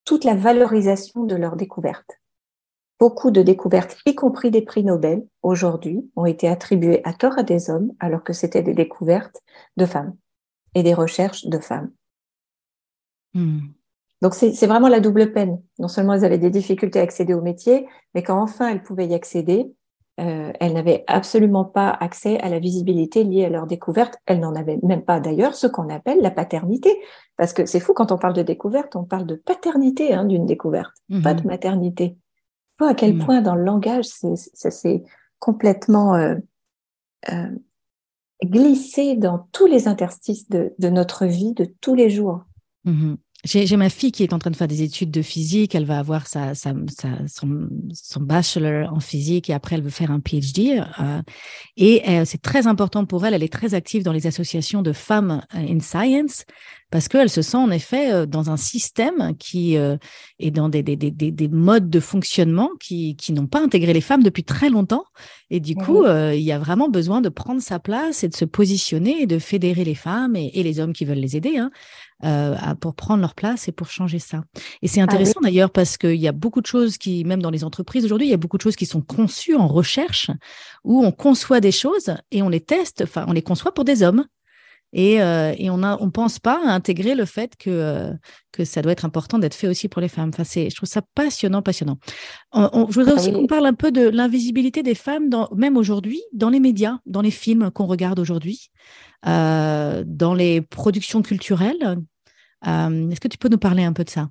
toute la valorisation de leurs découvertes. Beaucoup de découvertes, y compris des prix Nobel, aujourd'hui, ont été attribuées à tort à des hommes, alors que c'était des découvertes de femmes et des recherches de femmes. Hmm. Donc c'est vraiment la double peine. Non seulement elles avaient des difficultés à accéder au métier, mais quand enfin elles pouvaient y accéder, euh, elles n'avaient absolument pas accès à la visibilité liée à leur découverte. Elles n'en avaient même pas d'ailleurs ce qu'on appelle la paternité. Parce que c'est fou, quand on parle de découverte, on parle de paternité hein, d'une découverte, pas de mhm. maternité. à quel mhm. point dans le langage, ça s'est complètement euh, euh, glisser dans tous les interstices de, notre vie de tous les jours. Mhm. J'ai ma fille qui est en train de faire des études de physique. Elle va avoir sa, sa, son, son, bachelor en physique et après elle veut faire un PhD. Euh, et euh, c'est très important pour elle. Elle est très active dans les associations de femmes euh, in science parce qu'elle se sent en effet dans un système qui est dans des, des, des, des, modes de fonctionnement qui, qui n'ont pas intégré les femmes depuis très longtemps. Et du coup, il y a vraiment besoin de prendre sa place et de se positionner et de fédérer les femmes et, et les hommes qui veulent les aider hein, euh, pour prendre leur place et pour changer ça. Et c'est ah intéressant d'ailleurs parce qu'il y a beaucoup de choses qui, même dans les entreprises aujourd'hui, il y a beaucoup de choses qui sont conçues en recherche où on conçoit des choses et on les teste, enfin, on les conçoit pour des hommes. Et, euh, et on ne on pense pas à intégrer le fait que, euh, que ça doit être important d'être fait aussi pour les femmes. Enfin, je trouve ça passionnant, passionnant. je voudrais ah aussi qu'on parle un peu de l'invisibilité des femmes, dans, même aujourd'hui, dans les médias, dans les films qu'on regarde aujourd'hui. Euh, dans les productions culturelles. Euh, est-ce que tu peux nous parler un peu de ça?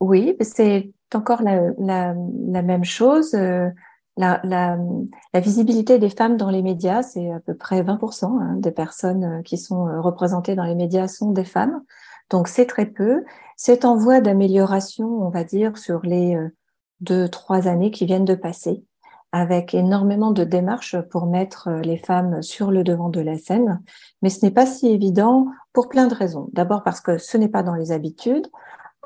Oui, c'est encore la, même chose. Euh, la, visibilité des femmes dans les médias, c'est à peu près 20% hein, des personnes qui sont représentées dans les médias sont des femmes. Donc c'est très peu. C'est en voie d'amélioration, on va dire, sur les deux, trois années qui viennent de passer avec énormément de démarches pour mettre euh, les femmes sur le devant de la scène. Mais ce n'est pas si évident pour plein de raisons. D'abord parce que ce n'est pas dans les habitudes.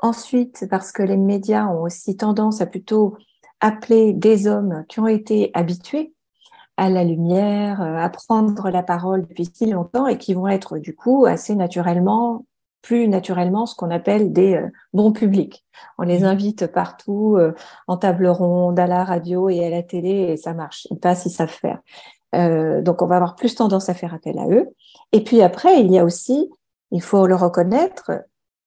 Ensuite, parce que les médias ont aussi tendance à plutôt appeler des hommes qui ont été habitués à la lumière, euh, à prendre la parole depuis si longtemps et qui vont être du coup assez naturellement plus naturellement ce qu'on appelle des euh, bons publics. On les mmh. invite partout, euh, en table ronde, à la radio et à la télé, et ça marche. Ils passent, ils savent faire. Euh, donc, on va avoir plus tendance à faire appel à eux. Et puis après, il y a aussi, il faut le reconnaître,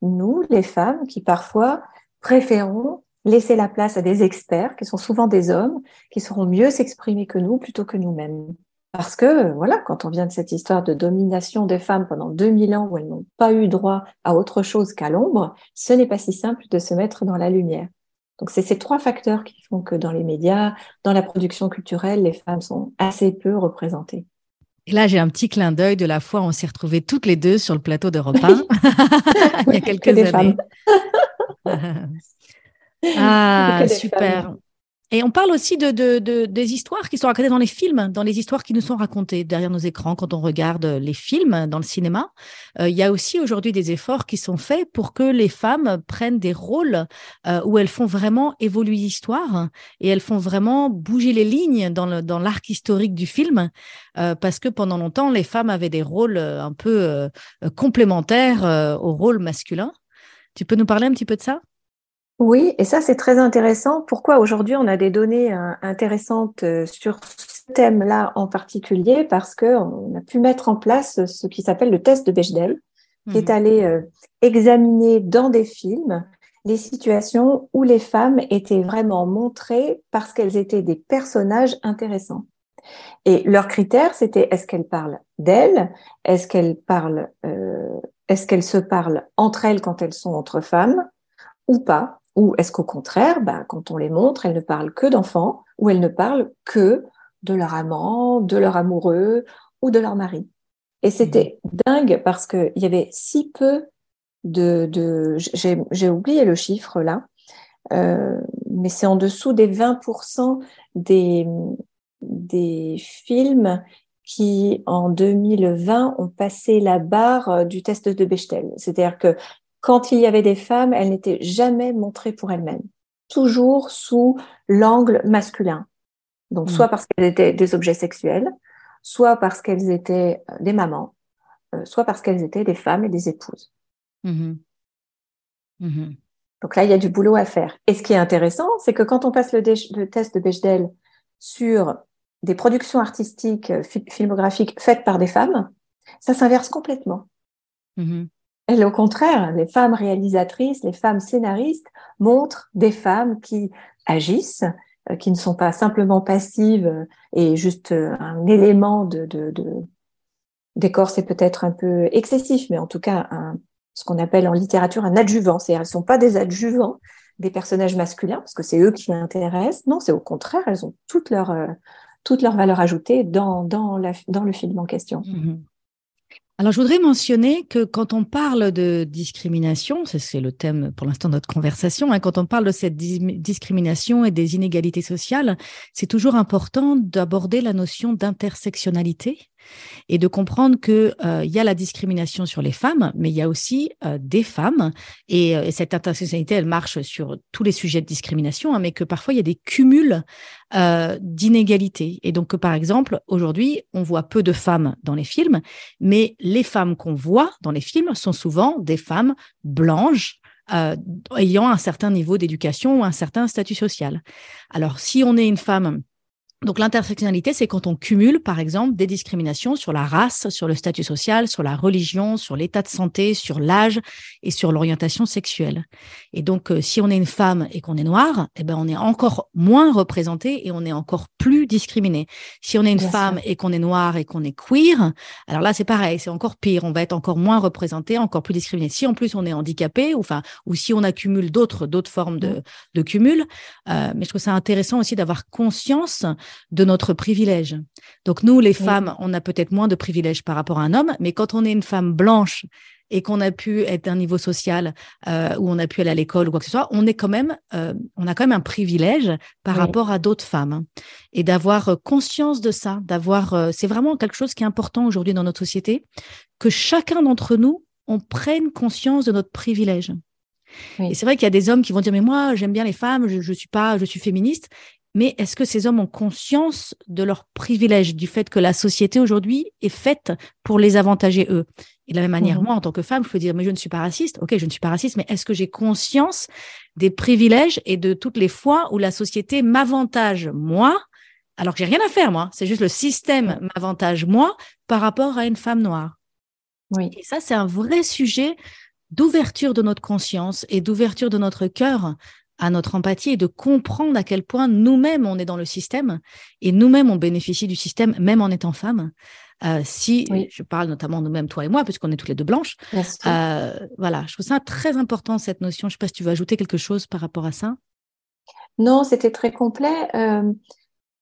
nous, les femmes, qui parfois préférons laisser la place à des experts, qui sont souvent des hommes, qui sauront mieux s'exprimer que nous plutôt que nous-mêmes. Parce que, voilà, quand on vient de cette histoire de domination des femmes pendant 2000 ans où elles n'ont pas eu droit à autre chose qu'à l'ombre, ce n'est pas si simple de se mettre dans la lumière. Donc, c'est ces trois facteurs qui font que dans les médias, dans la production culturelle, les femmes sont assez peu représentées. Et là, j'ai un petit clin d'œil de la fois où on s'est retrouvés toutes les deux sur le plateau de repas [LAUGHS] il y a quelques années. [LAUGHS] ah, [LAUGHS] super. Et on parle aussi de, de, des histoires qui sont racontées dans les films, dans les histoires qui nous sont racontées derrière nos écrans quand on regarde les films dans le cinéma. Euh, il y a aussi aujourd'hui des efforts qui sont faits pour que les femmes prennent des rôles euh, où elles font vraiment évoluer l'histoire et elles font vraiment bouger les lignes dans, le, dans l'arc historique du film, euh, parce que pendant longtemps, les femmes avaient des rôles un peu complémentaires au rôle masculin. Tu peux nous parler un petit peu de ça? Oui, et ça c'est très intéressant. Pourquoi aujourd'hui on a des données euh, intéressantes euh, sur ce thème-là en particulier? Parce qu'on a pu mettre en place ce qui s'appelle le test de Bechdel, qui est mmh. allé euh, examiner dans des films les situations où les femmes étaient vraiment montrées parce qu'elles étaient des personnages intéressants. Et leur critère, c'était est-ce qu'elles parlent d'elles, est-ce qu'elles parlent, est-ce qu'elles se parlent entre elles quand elles sont entre femmes ou pas, ou est-ce qu'au contraire, bah, quand on les montre, elles ne parlent que d'enfants ou elles ne parlent que de leur amant, de leur amoureux ou de leur mari. Et c'était mmh. dingue parce qu'il y avait si peu de... de J'ai oublié le chiffre là, euh, mais c'est en dessous des 20% des, des films qui, en 2020, ont passé la barre du test de Bechtel. C'est-à-dire que quand il y avait des femmes, elles n'étaient jamais montrées pour elles-mêmes, toujours sous l'angle masculin. Donc, soit mm. parce qu'elles étaient des objets sexuels, soit parce qu'elles étaient euh, des mamans, euh, soit parce qu'elles étaient des femmes et des épouses. Mm-hmm. Mm-hmm. Donc là, il y a du boulot à faire. Et ce qui est intéressant, c'est que quand on passe le, test de Bechdel sur des productions artistiques, euh, filmographiques faites par des femmes, ça s'inverse complètement. Mm-hmm. Et au contraire, les femmes réalisatrices, les femmes scénaristes montrent des femmes qui agissent, euh, qui ne sont pas simplement passives euh, et juste euh, un élément de, de, de... décor, c'est peut-être un peu excessif, mais en tout cas, ce qu'on appelle en littérature un adjuvant. C'est-à-dire, elles ne sont pas des adjuvants des personnages masculins, parce que c'est eux qui l'intéressent. Non, c'est au contraire, elles ont toute leur, toute leur valeur ajoutée dans, dans, le film en question. Mmh alors, je voudrais mentionner que quand on parle de discrimination, c'est le thème pour l'instant de notre conversation, hein, quand on parle de cette discrimination et des inégalités sociales, c'est toujours important d'aborder la notion d'intersectionnalité et de comprendre que euh, il y a la discrimination sur les femmes, mais il y a aussi euh, des femmes et, euh, et, cette intersectionnalité, elle marche sur tous les sujets de discrimination, hein, mais que parfois il y a des cumuls d'inégalités. Et donc, par exemple, aujourd'hui, on voit peu de femmes dans les films, mais les femmes qu'on voit dans les films sont souvent des femmes blanches, euh, ayant un certain niveau d'éducation ou un certain statut social. Alors, si on est une femme donc l'intersectionnalité, c'est quand on cumule, par exemple, des discriminations sur la race, sur le statut social, sur la religion, sur l'état de santé, sur l'âge et sur l'orientation sexuelle. Et donc, euh, si on est une femme et qu'on est noir, eh ben, on est encore moins représenté et on est encore plus discriminé. Si on est une femme et qu'on est noir et qu'on est queer, alors là, c'est pareil, c'est encore pire. On va être encore moins représenté, encore plus discriminé. Si en plus on est handicapé, ou enfin, ou si on accumule d'autres d'autres formes de, de cumul, euh, mais je trouve ça intéressant aussi d'avoir conscience de notre privilège. Donc nous, les femmes, on a peut-être moins de privilèges par rapport à un homme, mais quand on est une femme blanche et qu'on a pu être d'un niveau social euh, où on a pu aller à l'école ou quoi que ce soit, on est quand même, euh, on a quand même un privilège par rapport à d'autres femmes. Et d'avoir conscience de ça, d'avoir, euh, c'est vraiment quelque chose qui est important aujourd'hui dans notre société, que chacun d'entre nous, on prenne conscience de notre privilège. Et c'est vrai qu'il y a des hommes qui vont dire mais moi j'aime bien les femmes, je, je suis pas, je suis féministe mais est-ce que ces hommes ont conscience de leur privilège, du fait que la société aujourd'hui est faite pour les avantager eux? Et de la même manière, mmh moi, en tant que femme, je peux dire, mais je ne suis pas raciste. Ok, je ne suis pas raciste, mais est-ce que j'ai conscience des privilèges et de toutes les fois où la société m'avantage moi, alors que j'ai rien à faire moi? C'est juste le système m'avantage moi par rapport à une femme noire. Oui. Et ça, c'est un vrai sujet d'ouverture de notre conscience et d'ouverture de notre cœur à notre empathie et de comprendre à quel point nous-mêmes on est dans le système et nous-mêmes on bénéficie du système même en étant femme. Euh, si je parle notamment nous-mêmes, toi et moi, puisqu'on est toutes les deux blanches. Euh, voilà, je trouve ça très important cette notion. Je ne sais pas si tu veux ajouter quelque chose par rapport à ça. Non, c'était très complet. Euh,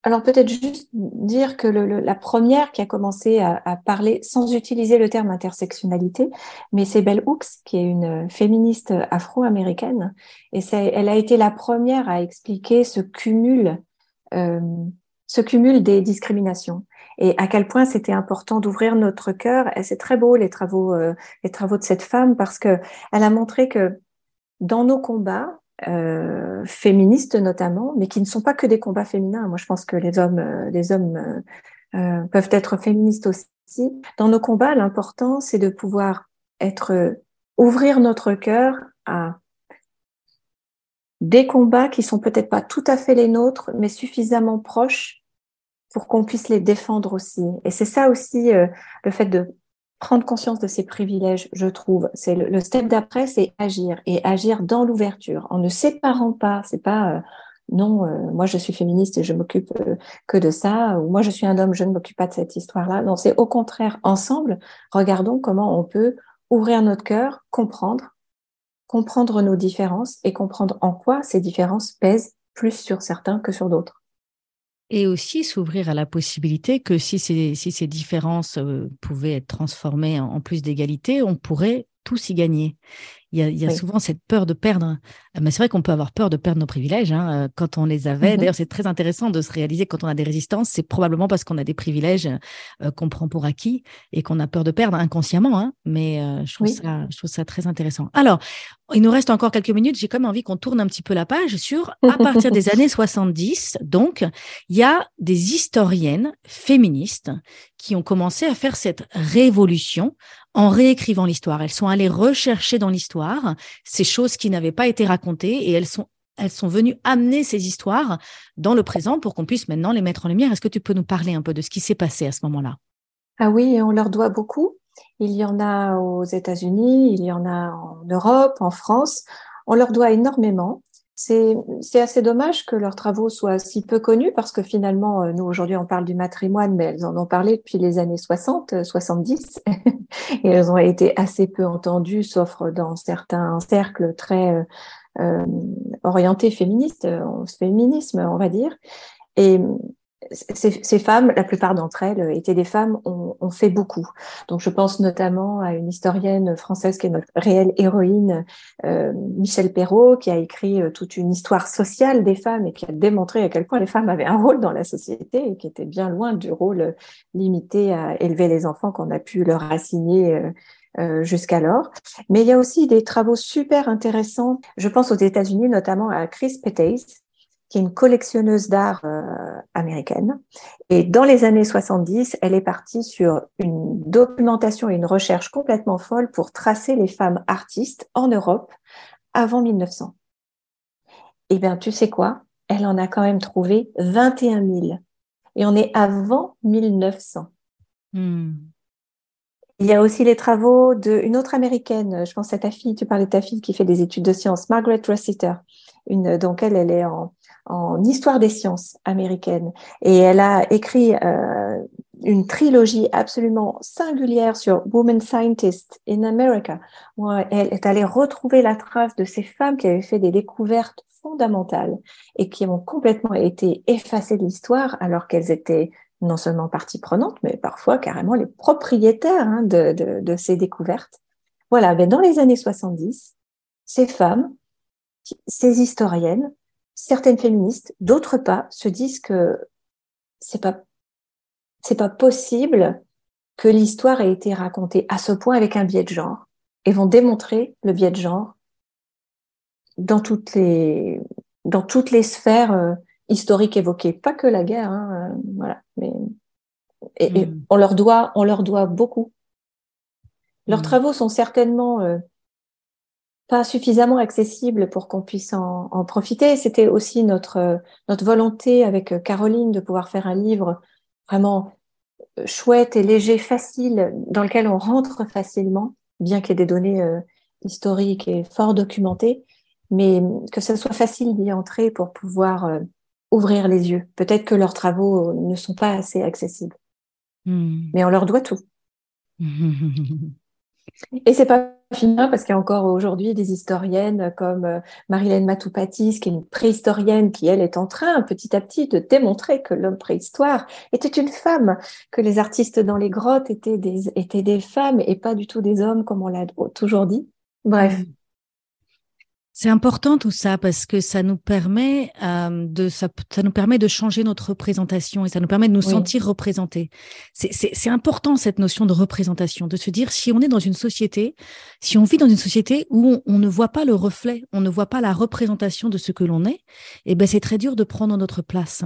alors peut-être juste dire que la première qui a commencé à, parler sans utiliser le terme intersectionnalité, mais c'est Bell Hooks, qui est une féministe afro-américaine, et elle a été la première à expliquer ce cumul, euh, ce cumul des discriminations et à quel point c'était important d'ouvrir notre cœur. Et c'est très beau les travaux, euh, les travaux de cette femme parce que elle a montré que dans nos combats, euh, féministes notamment, mais qui ne sont pas que des combats féminins. Moi, je pense que les hommes, euh, les hommes euh, euh, peuvent être féministes aussi. Dans nos combats, l'important, c'est de pouvoir être, ouvrir notre cœur à des combats qui sont peut-être pas tout à fait les nôtres, mais suffisamment proches pour qu'on puisse les défendre aussi. Et c'est ça aussi le fait de prendre conscience de ses privilèges, je trouve. C'est le, step d'après, c'est agir et agir dans l'ouverture, en ne séparant pas. C'est pas euh, non, euh, moi je suis féministe et je m'occupe euh, que de ça, ou moi je suis un homme, je ne m'occupe pas de cette histoire-là. Non, c'est au contraire ensemble. Regardons comment on peut ouvrir notre cœur, comprendre, comprendre nos différences et comprendre en quoi ces différences pèsent plus sur certains que sur d'autres. Et aussi s'ouvrir à la possibilité que si ces, différences euh, pouvaient être transformées en plus d'égalité, on pourrait tous y gagner. Il y a, souvent cette peur de perdre. Euh, mais c'est vrai qu'on peut avoir peur de perdre nos privilèges hein, euh, quand on les avait. Mm-hmm. D'ailleurs, c'est très intéressant de se réaliser quand on a des résistances, c'est probablement parce qu'on a des privilèges euh, qu'on prend pour acquis et qu'on a peur de perdre inconsciemment. Hein, mais je, trouve ça, je trouve ça très intéressant. Alors, il nous reste encore quelques minutes. J'ai quand même envie qu'on tourne un petit peu la page sur, à partir des [LAUGHS] années 70, donc, il y a des historiennes féministes qui ont commencé à faire cette révolution en réécrivant l'histoire. Elles sont allées rechercher dans l'histoire ces choses qui n'avaient pas été racontées et elles sont elles sont venues amener ces histoires dans le présent pour qu'on puisse maintenant les mettre en lumière. Est-ce que tu peux nous parler un peu de ce qui s'est passé à ce moment-là? Ah oui, on leur doit beaucoup. Il y en a aux États-Unis, il y en a en Europe, en France. On leur doit énormément. C'est assez dommage que leurs travaux soient si peu connus parce que finalement, euh, nous aujourd'hui on parle du matrimoine, mais elles en ont parlé depuis les années 60, 70 euh, [LAUGHS] et elles ont été assez peu entendues, sauf dans certains cercles très euh, euh orientés féministes, féminisme on va dire. Et ces, femmes, la plupart d'entre elles étaient des femmes, ont, fait beaucoup. Donc je pense notamment à une historienne française qui est notre réelle héroïne, euh, Michel Perrault, qui a écrit euh, toute une histoire sociale des femmes et qui a démontré à quel point les femmes avaient un rôle dans la société et qui était bien loin du rôle limité à élever les enfants qu'on a pu leur assigner. Euh, jusqu'alors. Mais il y a aussi des travaux super intéressants. Je pense aux États-Unis, notamment à Chris Pettace, qui est une collectionneuse d'art euh, américaine. Et dans les années 70, elle est partie sur une documentation et une recherche complètement folle pour tracer les femmes artistes en Europe avant 1900. Eh bien, tu sais quoi? Elle en a quand même trouvé 21 000. Et on est avant 1900. Hmm. Il y a aussi les travaux d'une autre américaine, je pense à ta fille, tu parlais de ta fille qui fait des études de sciences, Margaret Rossiter. Une, donc elle, elle est en, en histoire des sciences américaines. Et elle a écrit euh, une trilogie absolument singulière sur Women Scientists in America, où elle est allée retrouver la trace de ces femmes qui avaient fait des découvertes fondamentales et qui ont complètement été effacées de l'histoire alors qu'elles étaient non seulement partie prenante, mais parfois carrément les propriétaires hein, de, de, de, ces découvertes. Voilà, mais dans les années 70, ces femmes, ces historiennes, certaines féministes, d'autres pas, se disent que c'est pas c'est pas possible que l'histoire ait été racontée à ce point avec un biais de genre et vont démontrer le biais de genre dans toutes les dans toutes les sphères euh, historiques évoquées, pas que la guerre, hein, euh, voilà, mais et, hmm. on leur doit on leur doit beaucoup. Leurs hmm. travaux sont certainement euh, pas suffisamment accessible pour qu'on puisse en, en profiter. C'était aussi notre, notre volonté avec Caroline de pouvoir faire un livre vraiment euh, chouette et léger, facile, dans lequel on rentre facilement, bien qu'il y ait des données euh, historiques et fort documentées, mais que ce soit facile d'y entrer pour pouvoir euh, ouvrir les yeux. Peut-être que leurs travaux ne sont pas assez accessibles, hmm. mais on leur doit tout. [LAUGHS] et c'est pas parce qu'il y a encore aujourd'hui des historiennes comme euh, Marilène Matoupatis, qui est une préhistorienne, qui elle est en train petit à petit de démontrer que l'homme préhistoire était une femme, que les artistes dans les grottes étaient des, étaient des femmes et pas du tout des hommes comme on l'a toujours dit. Bref. Mm. C'est important tout ça parce que ça nous permet euh, de ça, ça, nous permet de changer notre représentation et ça nous permet de nous sentir représentés. C'est important cette notion de représentation, de se dire si on est dans une société, si on vit dans une société où on, on ne voit pas le reflet, on ne voit pas la représentation de ce que l'on est, et eh ben c'est très dur de prendre notre place.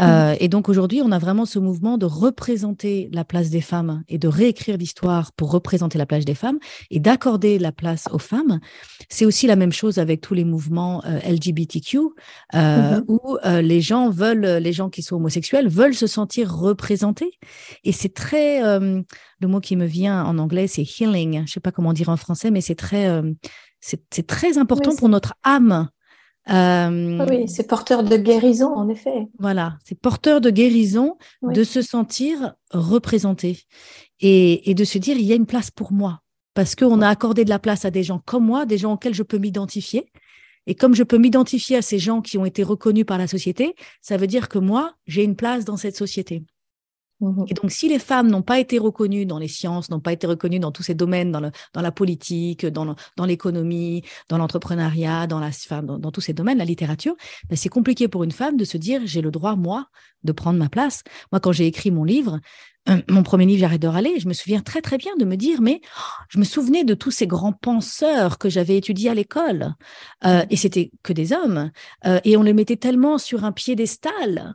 Euh, mmh. et donc aujourd'hui, on a vraiment ce mouvement de représenter la place des femmes et de réécrire l'histoire pour représenter la place des femmes et d'accorder la place aux femmes. C'est aussi la même chose avec tous les mouvements euh, LGBTQ euh, mmh où les gens veulent, les gens qui sont homosexuels veulent se sentir représentés. Et c'est très, le mot qui me vient en anglais, c'est healing. Je sais pas comment dire en français, mais c'est très, c'est très important pour notre âme euh, oui, c'est porteur de guérison, en effet. Voilà, c'est porteur de guérison de se sentir représenté et, et, de se dire il y a une place pour moi parce qu'on a accordé de la place à des gens comme moi, des gens auxquels je peux m'identifier. Et comme je peux m'identifier à ces gens qui ont été reconnus par la société, ça veut dire que moi, j'ai une place dans cette société. Mmh et donc, si les femmes n'ont pas été reconnues dans les sciences, n'ont pas été reconnues dans tous ces domaines, dans, le, dans la politique, dans, l'économie, dans l'entrepreneuriat, dans, dans, tous ces domaines, la littérature, ben c'est compliqué pour une femme de se dire j'ai le droit, moi, de prendre ma place. Moi, quand j'ai écrit mon livre, euh, mon premier livre, J'arrête de râler, je me souviens très très bien de me dire, mais oh, je me souvenais de tous ces grands penseurs que j'avais étudiés à l'école, euh, et c'était que des hommes, euh, et on les mettait tellement sur un piédestal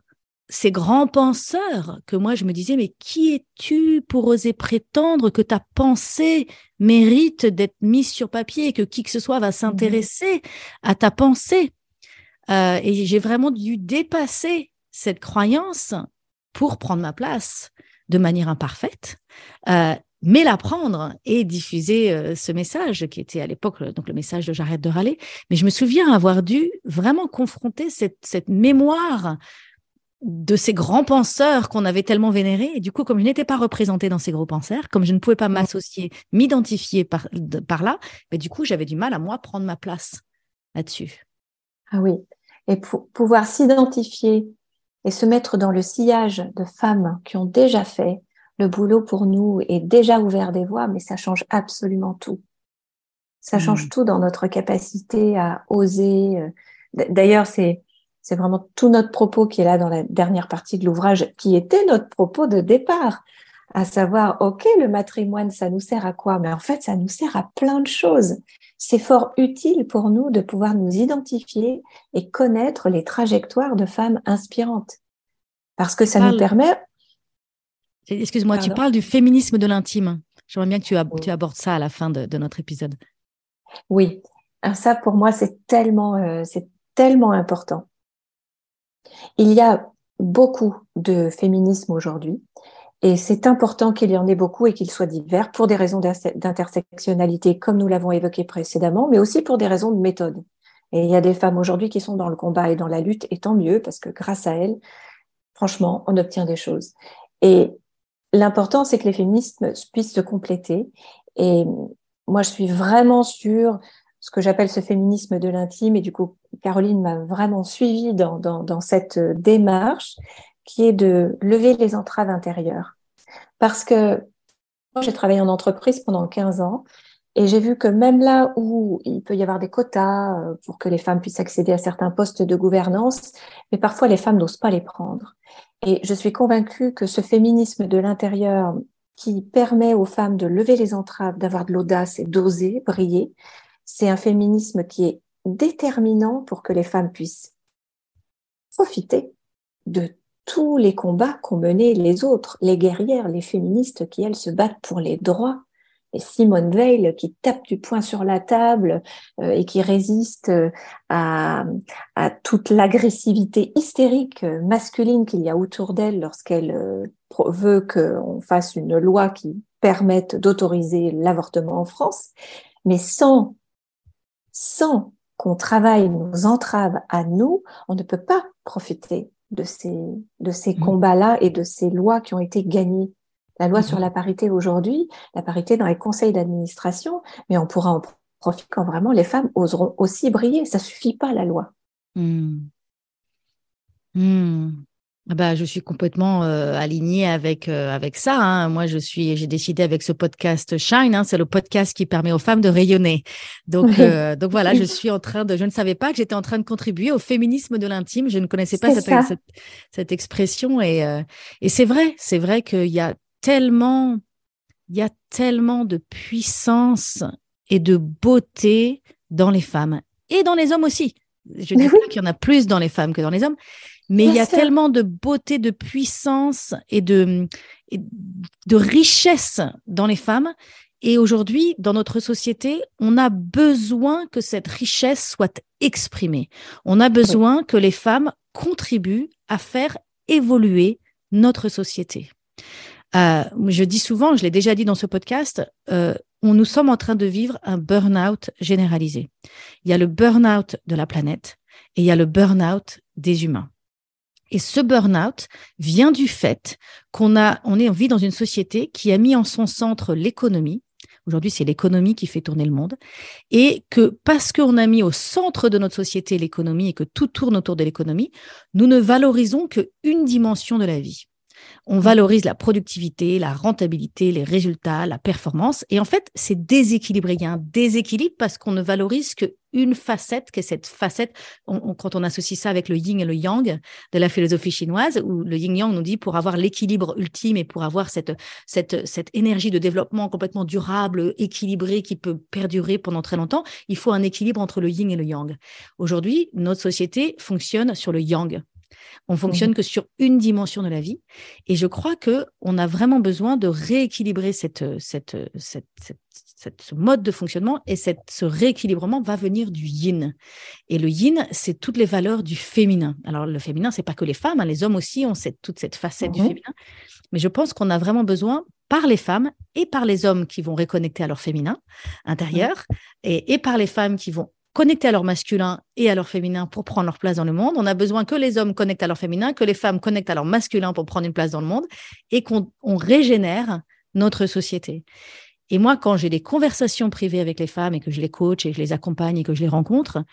ces grands penseurs que moi je me disais, mais qui es-tu pour oser prétendre que ta pensée mérite d'être mise sur papier et que qui que ce soit va s'intéresser à ta pensée? Euh, Et j'ai vraiment dû dépasser cette croyance pour prendre ma place de manière imparfaite. Euh, mais l'apprendre et diffuser euh, ce message qui était à l'époque donc le message de j'arrête de râler. Mais je me souviens avoir dû vraiment confronter cette, cette mémoire de ces grands penseurs qu'on avait tellement vénérés. Et du coup, comme je n'étais pas représentée dans ces gros penseurs, comme je ne pouvais pas m'associer, m'identifier par, par là, mais du coup, j'avais du mal à moi prendre ma place là-dessus. Ah oui. Et pour pouvoir s'identifier et se mettre dans le sillage de femmes qui ont déjà fait le boulot pour nous et déjà ouvert des voies, mais ça change absolument tout. Ça mmh. change tout dans notre capacité à oser. Euh, d'ailleurs, c'est c'est vraiment tout notre propos qui est là dans la dernière partie de l'ouvrage, qui était notre propos de départ, à savoir, OK, le matrimoine, ça nous sert à quoi? Mais en fait, ça nous sert à plein de choses. C'est fort utile pour nous de pouvoir nous identifier et connaître les trajectoires de femmes inspirantes. Parce que ça nous permet... Excuse-moi, tu parles du féminisme de l'intime. J'aimerais bien que tu, abordes ça à la fin de, notre épisode. Oui, Alors ça pour moi, c'est tellement, euh, c'est tellement important. Il y a beaucoup de féminisme aujourd'hui et c'est important qu'il y en ait beaucoup et qu'ils soient divers pour des raisons d'intersectionnalité, comme nous l'avons évoqué précédemment, mais aussi pour des raisons de méthode. Et il y a des femmes aujourd'hui qui sont dans le combat et dans la lutte, et tant mieux, parce que grâce à elles, franchement, on obtient des choses. Et l'important, c'est que les féminismes puissent se compléter. Et moi, je suis vraiment sûre ce que j'appelle ce féminisme de l'intime. Et du coup, Caroline m'a vraiment suivi dans, cette démarche qui est de lever les entraves intérieures. Parce que moi, j'ai travaillé en entreprise pendant 15 ans et j'ai vu que même là où il peut y avoir des quotas euh, pour que les femmes puissent accéder à certains postes de gouvernance, mais parfois les femmes n'osent pas les prendre. Et je suis convaincue que ce féminisme de l'intérieur qui permet aux femmes de lever les entraves, d'avoir de l'audace et d'oser briller, c'est un féminisme qui est déterminant pour que les femmes puissent profiter de tous les combats qu'ont menés les autres, les guerrières, les féministes qui, elles, se battent pour les droits. Et Simone Veil qui tape du poing sur la table euh, et qui résiste euh, à, toute l'agressivité hystérique masculine qu'il y a autour d'elle lorsqu'elle euh, veut qu'on fasse une loi qui permette d'autoriser l'avortement en France, mais sans sans qu'on travaille nos entraves à nous, on ne peut pas profiter de ces, de ces mmh. combats-là et de ces lois qui ont été gagnées La loi sur la parité aujourd'hui, la parité dans les conseils d'administration, mais on pourra en profiter quand vraiment les femmes oseront aussi briller. Ça suffit pas la loi. Hmm. Ah bah, je suis complètement euh, alignée avec euh, avec ça. Hein. Moi, je suis, j'ai décidé avec ce podcast Shine, hein, c'est le podcast qui permet aux femmes de rayonner. Donc, euh, donc voilà, je [LAUGHS] suis en train de, je ne savais pas que j'étais en train de contribuer au féminisme de l'intime. Je ne connaissais pas cette, cette, cette, expression et et c'est vrai, c'est vrai qu'il y a tellement, il y a tellement de puissance et de beauté dans les femmes et dans les hommes aussi. Je dis pas qu'il y en a plus dans les femmes que dans les hommes, mais il y a tellement de beauté, de puissance et de, de richesse dans les femmes. Et aujourd'hui, dans notre société, on a besoin que cette richesse soit exprimée. On a besoin que les femmes contribuent à faire évoluer notre société. Euh, je dis souvent, je l'ai déjà dit dans ce podcast, euh, on, nous sommes en train de vivre un burn-out généralisé. Il y a le burn-out de la planète et il y a le burn-out des humains. Et ce burn-out vient du fait qu'on a, on est, vit dans une société qui a mis en son centre l'économie. Aujourd'hui, c'est l'économie qui fait tourner le monde. Et que parce qu'on a mis au centre de notre société l'économie et que tout tourne autour de l'économie, nous ne valorisons qu'une dimension de la vie. On valorise la productivité, la rentabilité, les résultats, la performance. Et en fait, c'est déséquilibré. Il y a un déséquilibre parce qu'on ne valorise qu'une facette, qui est cette facette, quand on associe ça avec le yin et le yang de la philosophie chinoise, où le yin-yang nous dit pour avoir l'équilibre ultime et pour avoir cette, cette, cette énergie de développement complètement durable, équilibrée, qui peut perdurer pendant très longtemps, il faut un équilibre entre le yin et le yang. Aujourd'hui, notre société fonctionne sur le yang. On fonctionne mmh. que sur une dimension de la vie. Et je crois que on a vraiment besoin de rééquilibrer cette, cette, cette, cette, ce mode de fonctionnement et cette, ce rééquilibrement va venir du yin. Et le yin, c'est toutes les valeurs du féminin. Alors, le féminin, c'est pas que les femmes, hein, les hommes aussi ont cette, toute cette facette du mmh féminin. Mais je pense qu'on a vraiment besoin par les femmes et par les hommes qui vont reconnecter à leur féminin intérieur et, et par les femmes qui vont connecter à leur masculin et à leur féminin pour prendre leur place dans le monde. On a besoin que les hommes connectent à leur féminin, que les femmes connectent à leur masculin pour prendre une place dans le monde et qu'on régénère notre société. Et moi, quand j'ai des conversations privées avec les femmes et que je les coach et que je les accompagne et que je les rencontre,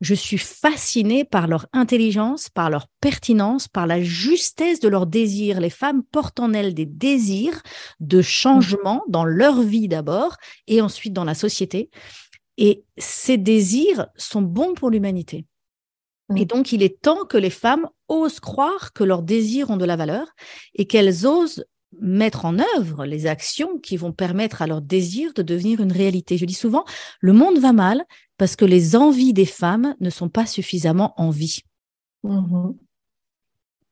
je suis fascinée par leur intelligence, par leur pertinence, par la justesse de leurs désirs. Les femmes portent en elles des désirs de changement dans leur vie d'abord et ensuite dans la société. Et ces désirs sont bons pour l'humanité. Et donc, il est temps que les femmes osent croire que leurs désirs ont de la valeur et qu'elles osent mettre en œuvre les actions qui vont permettre à leurs désirs de devenir une réalité. Je dis souvent, le monde va mal parce que les envies des femmes ne sont pas suffisamment en vie. Mm-hmm.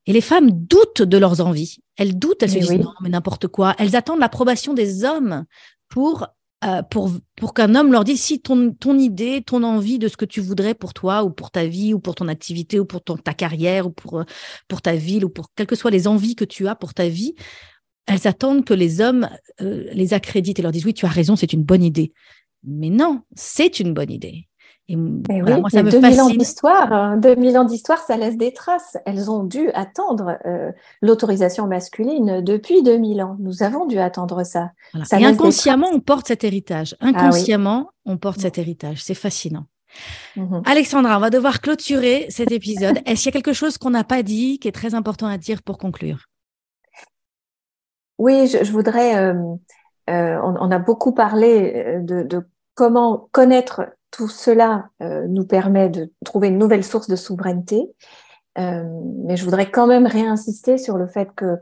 Et les femmes doutent de leurs envies. Elles doutent, elles se disent non, mais n'importe quoi. Elles attendent l'approbation des hommes pour euh, pour, qu'un homme leur dise si ton, idée, ton envie de ce que tu voudrais pour toi ou pour ta vie ou pour ton activité ou pour ta carrière ou pour, euh, pour ta ville ou pour quelles que soient les envies que tu as pour ta vie, elles attendent que les hommes euh, les accréditent et leur disent oui, tu as raison, c'est une bonne idée. Mais non, c'est une bonne idée. Et moi, ça me 2000 ans d'histoire, 2000 hein. ans d'histoire, ça laisse des traces. Elles ont dû attendre euh, l'autorisation masculine depuis 2000 ans. Nous avons dû attendre ça. et inconsciemment, on porte cet héritage. Ah inconsciemment, on porte cet héritage. C'est fascinant. Mhm. Alexandra, on va devoir clôturer cet épisode. Est-ce qu'il y a quelque chose qu'on n'a pas dit qui est très important à dire pour conclure? Oui, je, voudrais. Euh, euh, on, a beaucoup parlé de, de comment connaître tout cela euh, nous permet de trouver une nouvelle source de souveraineté. Euh, mais je voudrais quand même réinsister sur le fait que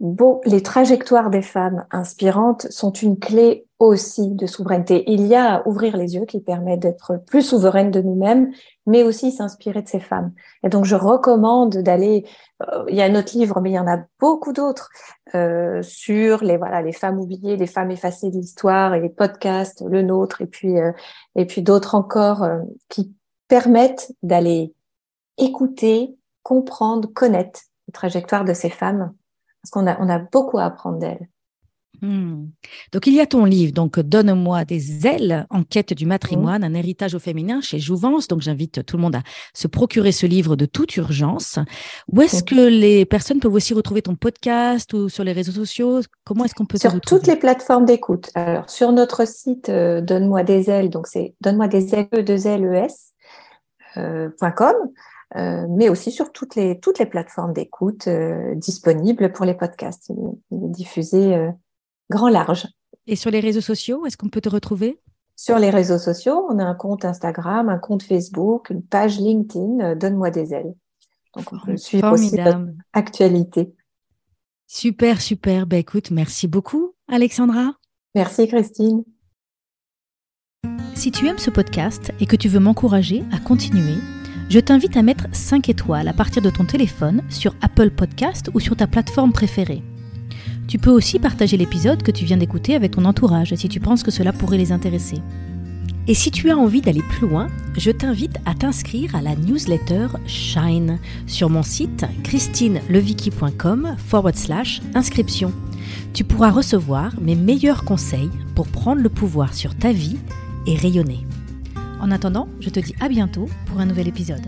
bon, les trajectoires des femmes inspirantes sont une clé aussi de souveraineté. Il y a à ouvrir les yeux qui permet d'être plus souveraine de nous-mêmes, mais aussi s'inspirer de ces femmes. Et donc, je recommande d'aller. Euh, il y a un autre livre, mais il y en a beaucoup d'autres euh, sur les voilà les femmes oubliées, les femmes effacées de l'histoire et les podcasts, le nôtre, et puis euh, et puis d'autres encore euh, qui permettent d'aller écouter, comprendre, connaître les trajectoires de ces femmes, parce qu'on a on a beaucoup à apprendre d'elles. Hmm. Donc, il y a ton livre, donc Donne-moi des ailes, enquête du matrimoine, un héritage au féminin chez Jouvence. Donc, j'invite tout le monde à se procurer ce livre de toute urgence. Où est-ce que les personnes peuvent aussi retrouver ton podcast ou sur les réseaux sociaux? Comment est-ce qu'on peut Sur toutes les plateformes d'écoute. Alors, sur notre site euh, Donne-moi des ailes, donc c'est donne-moi des ailes, e euh, euh, mais aussi sur toutes les, toutes les plateformes d'écoute disponibles pour les podcasts. Il, est diffusé grand large. Et sur les réseaux sociaux, est-ce qu'on peut te retrouver? Sur les réseaux sociaux, on a un compte Instagram, un compte Facebook, une page LinkedIn, euh, Donne-moi des ailes. Donc on peut suivre aussi actualité. Super, super. Ben, écoute, merci beaucoup, Alexandra. Merci, Christine. Si tu aimes ce podcast et que tu veux m'encourager à continuer, je t'invite à mettre 5 étoiles à partir de ton téléphone sur Apple Podcast ou sur ta plateforme préférée. Tu peux aussi partager l'épisode que tu viens d'écouter avec ton entourage si tu penses que cela pourrait les intéresser. Et si tu as envie d'aller plus loin, je t'invite à t'inscrire à la newsletter Shine sur mon site christineleviki.com forward slash inscription. Tu pourras recevoir mes meilleurs conseils pour prendre le pouvoir sur ta vie et rayonner. En attendant, je te dis à bientôt pour un nouvel épisode.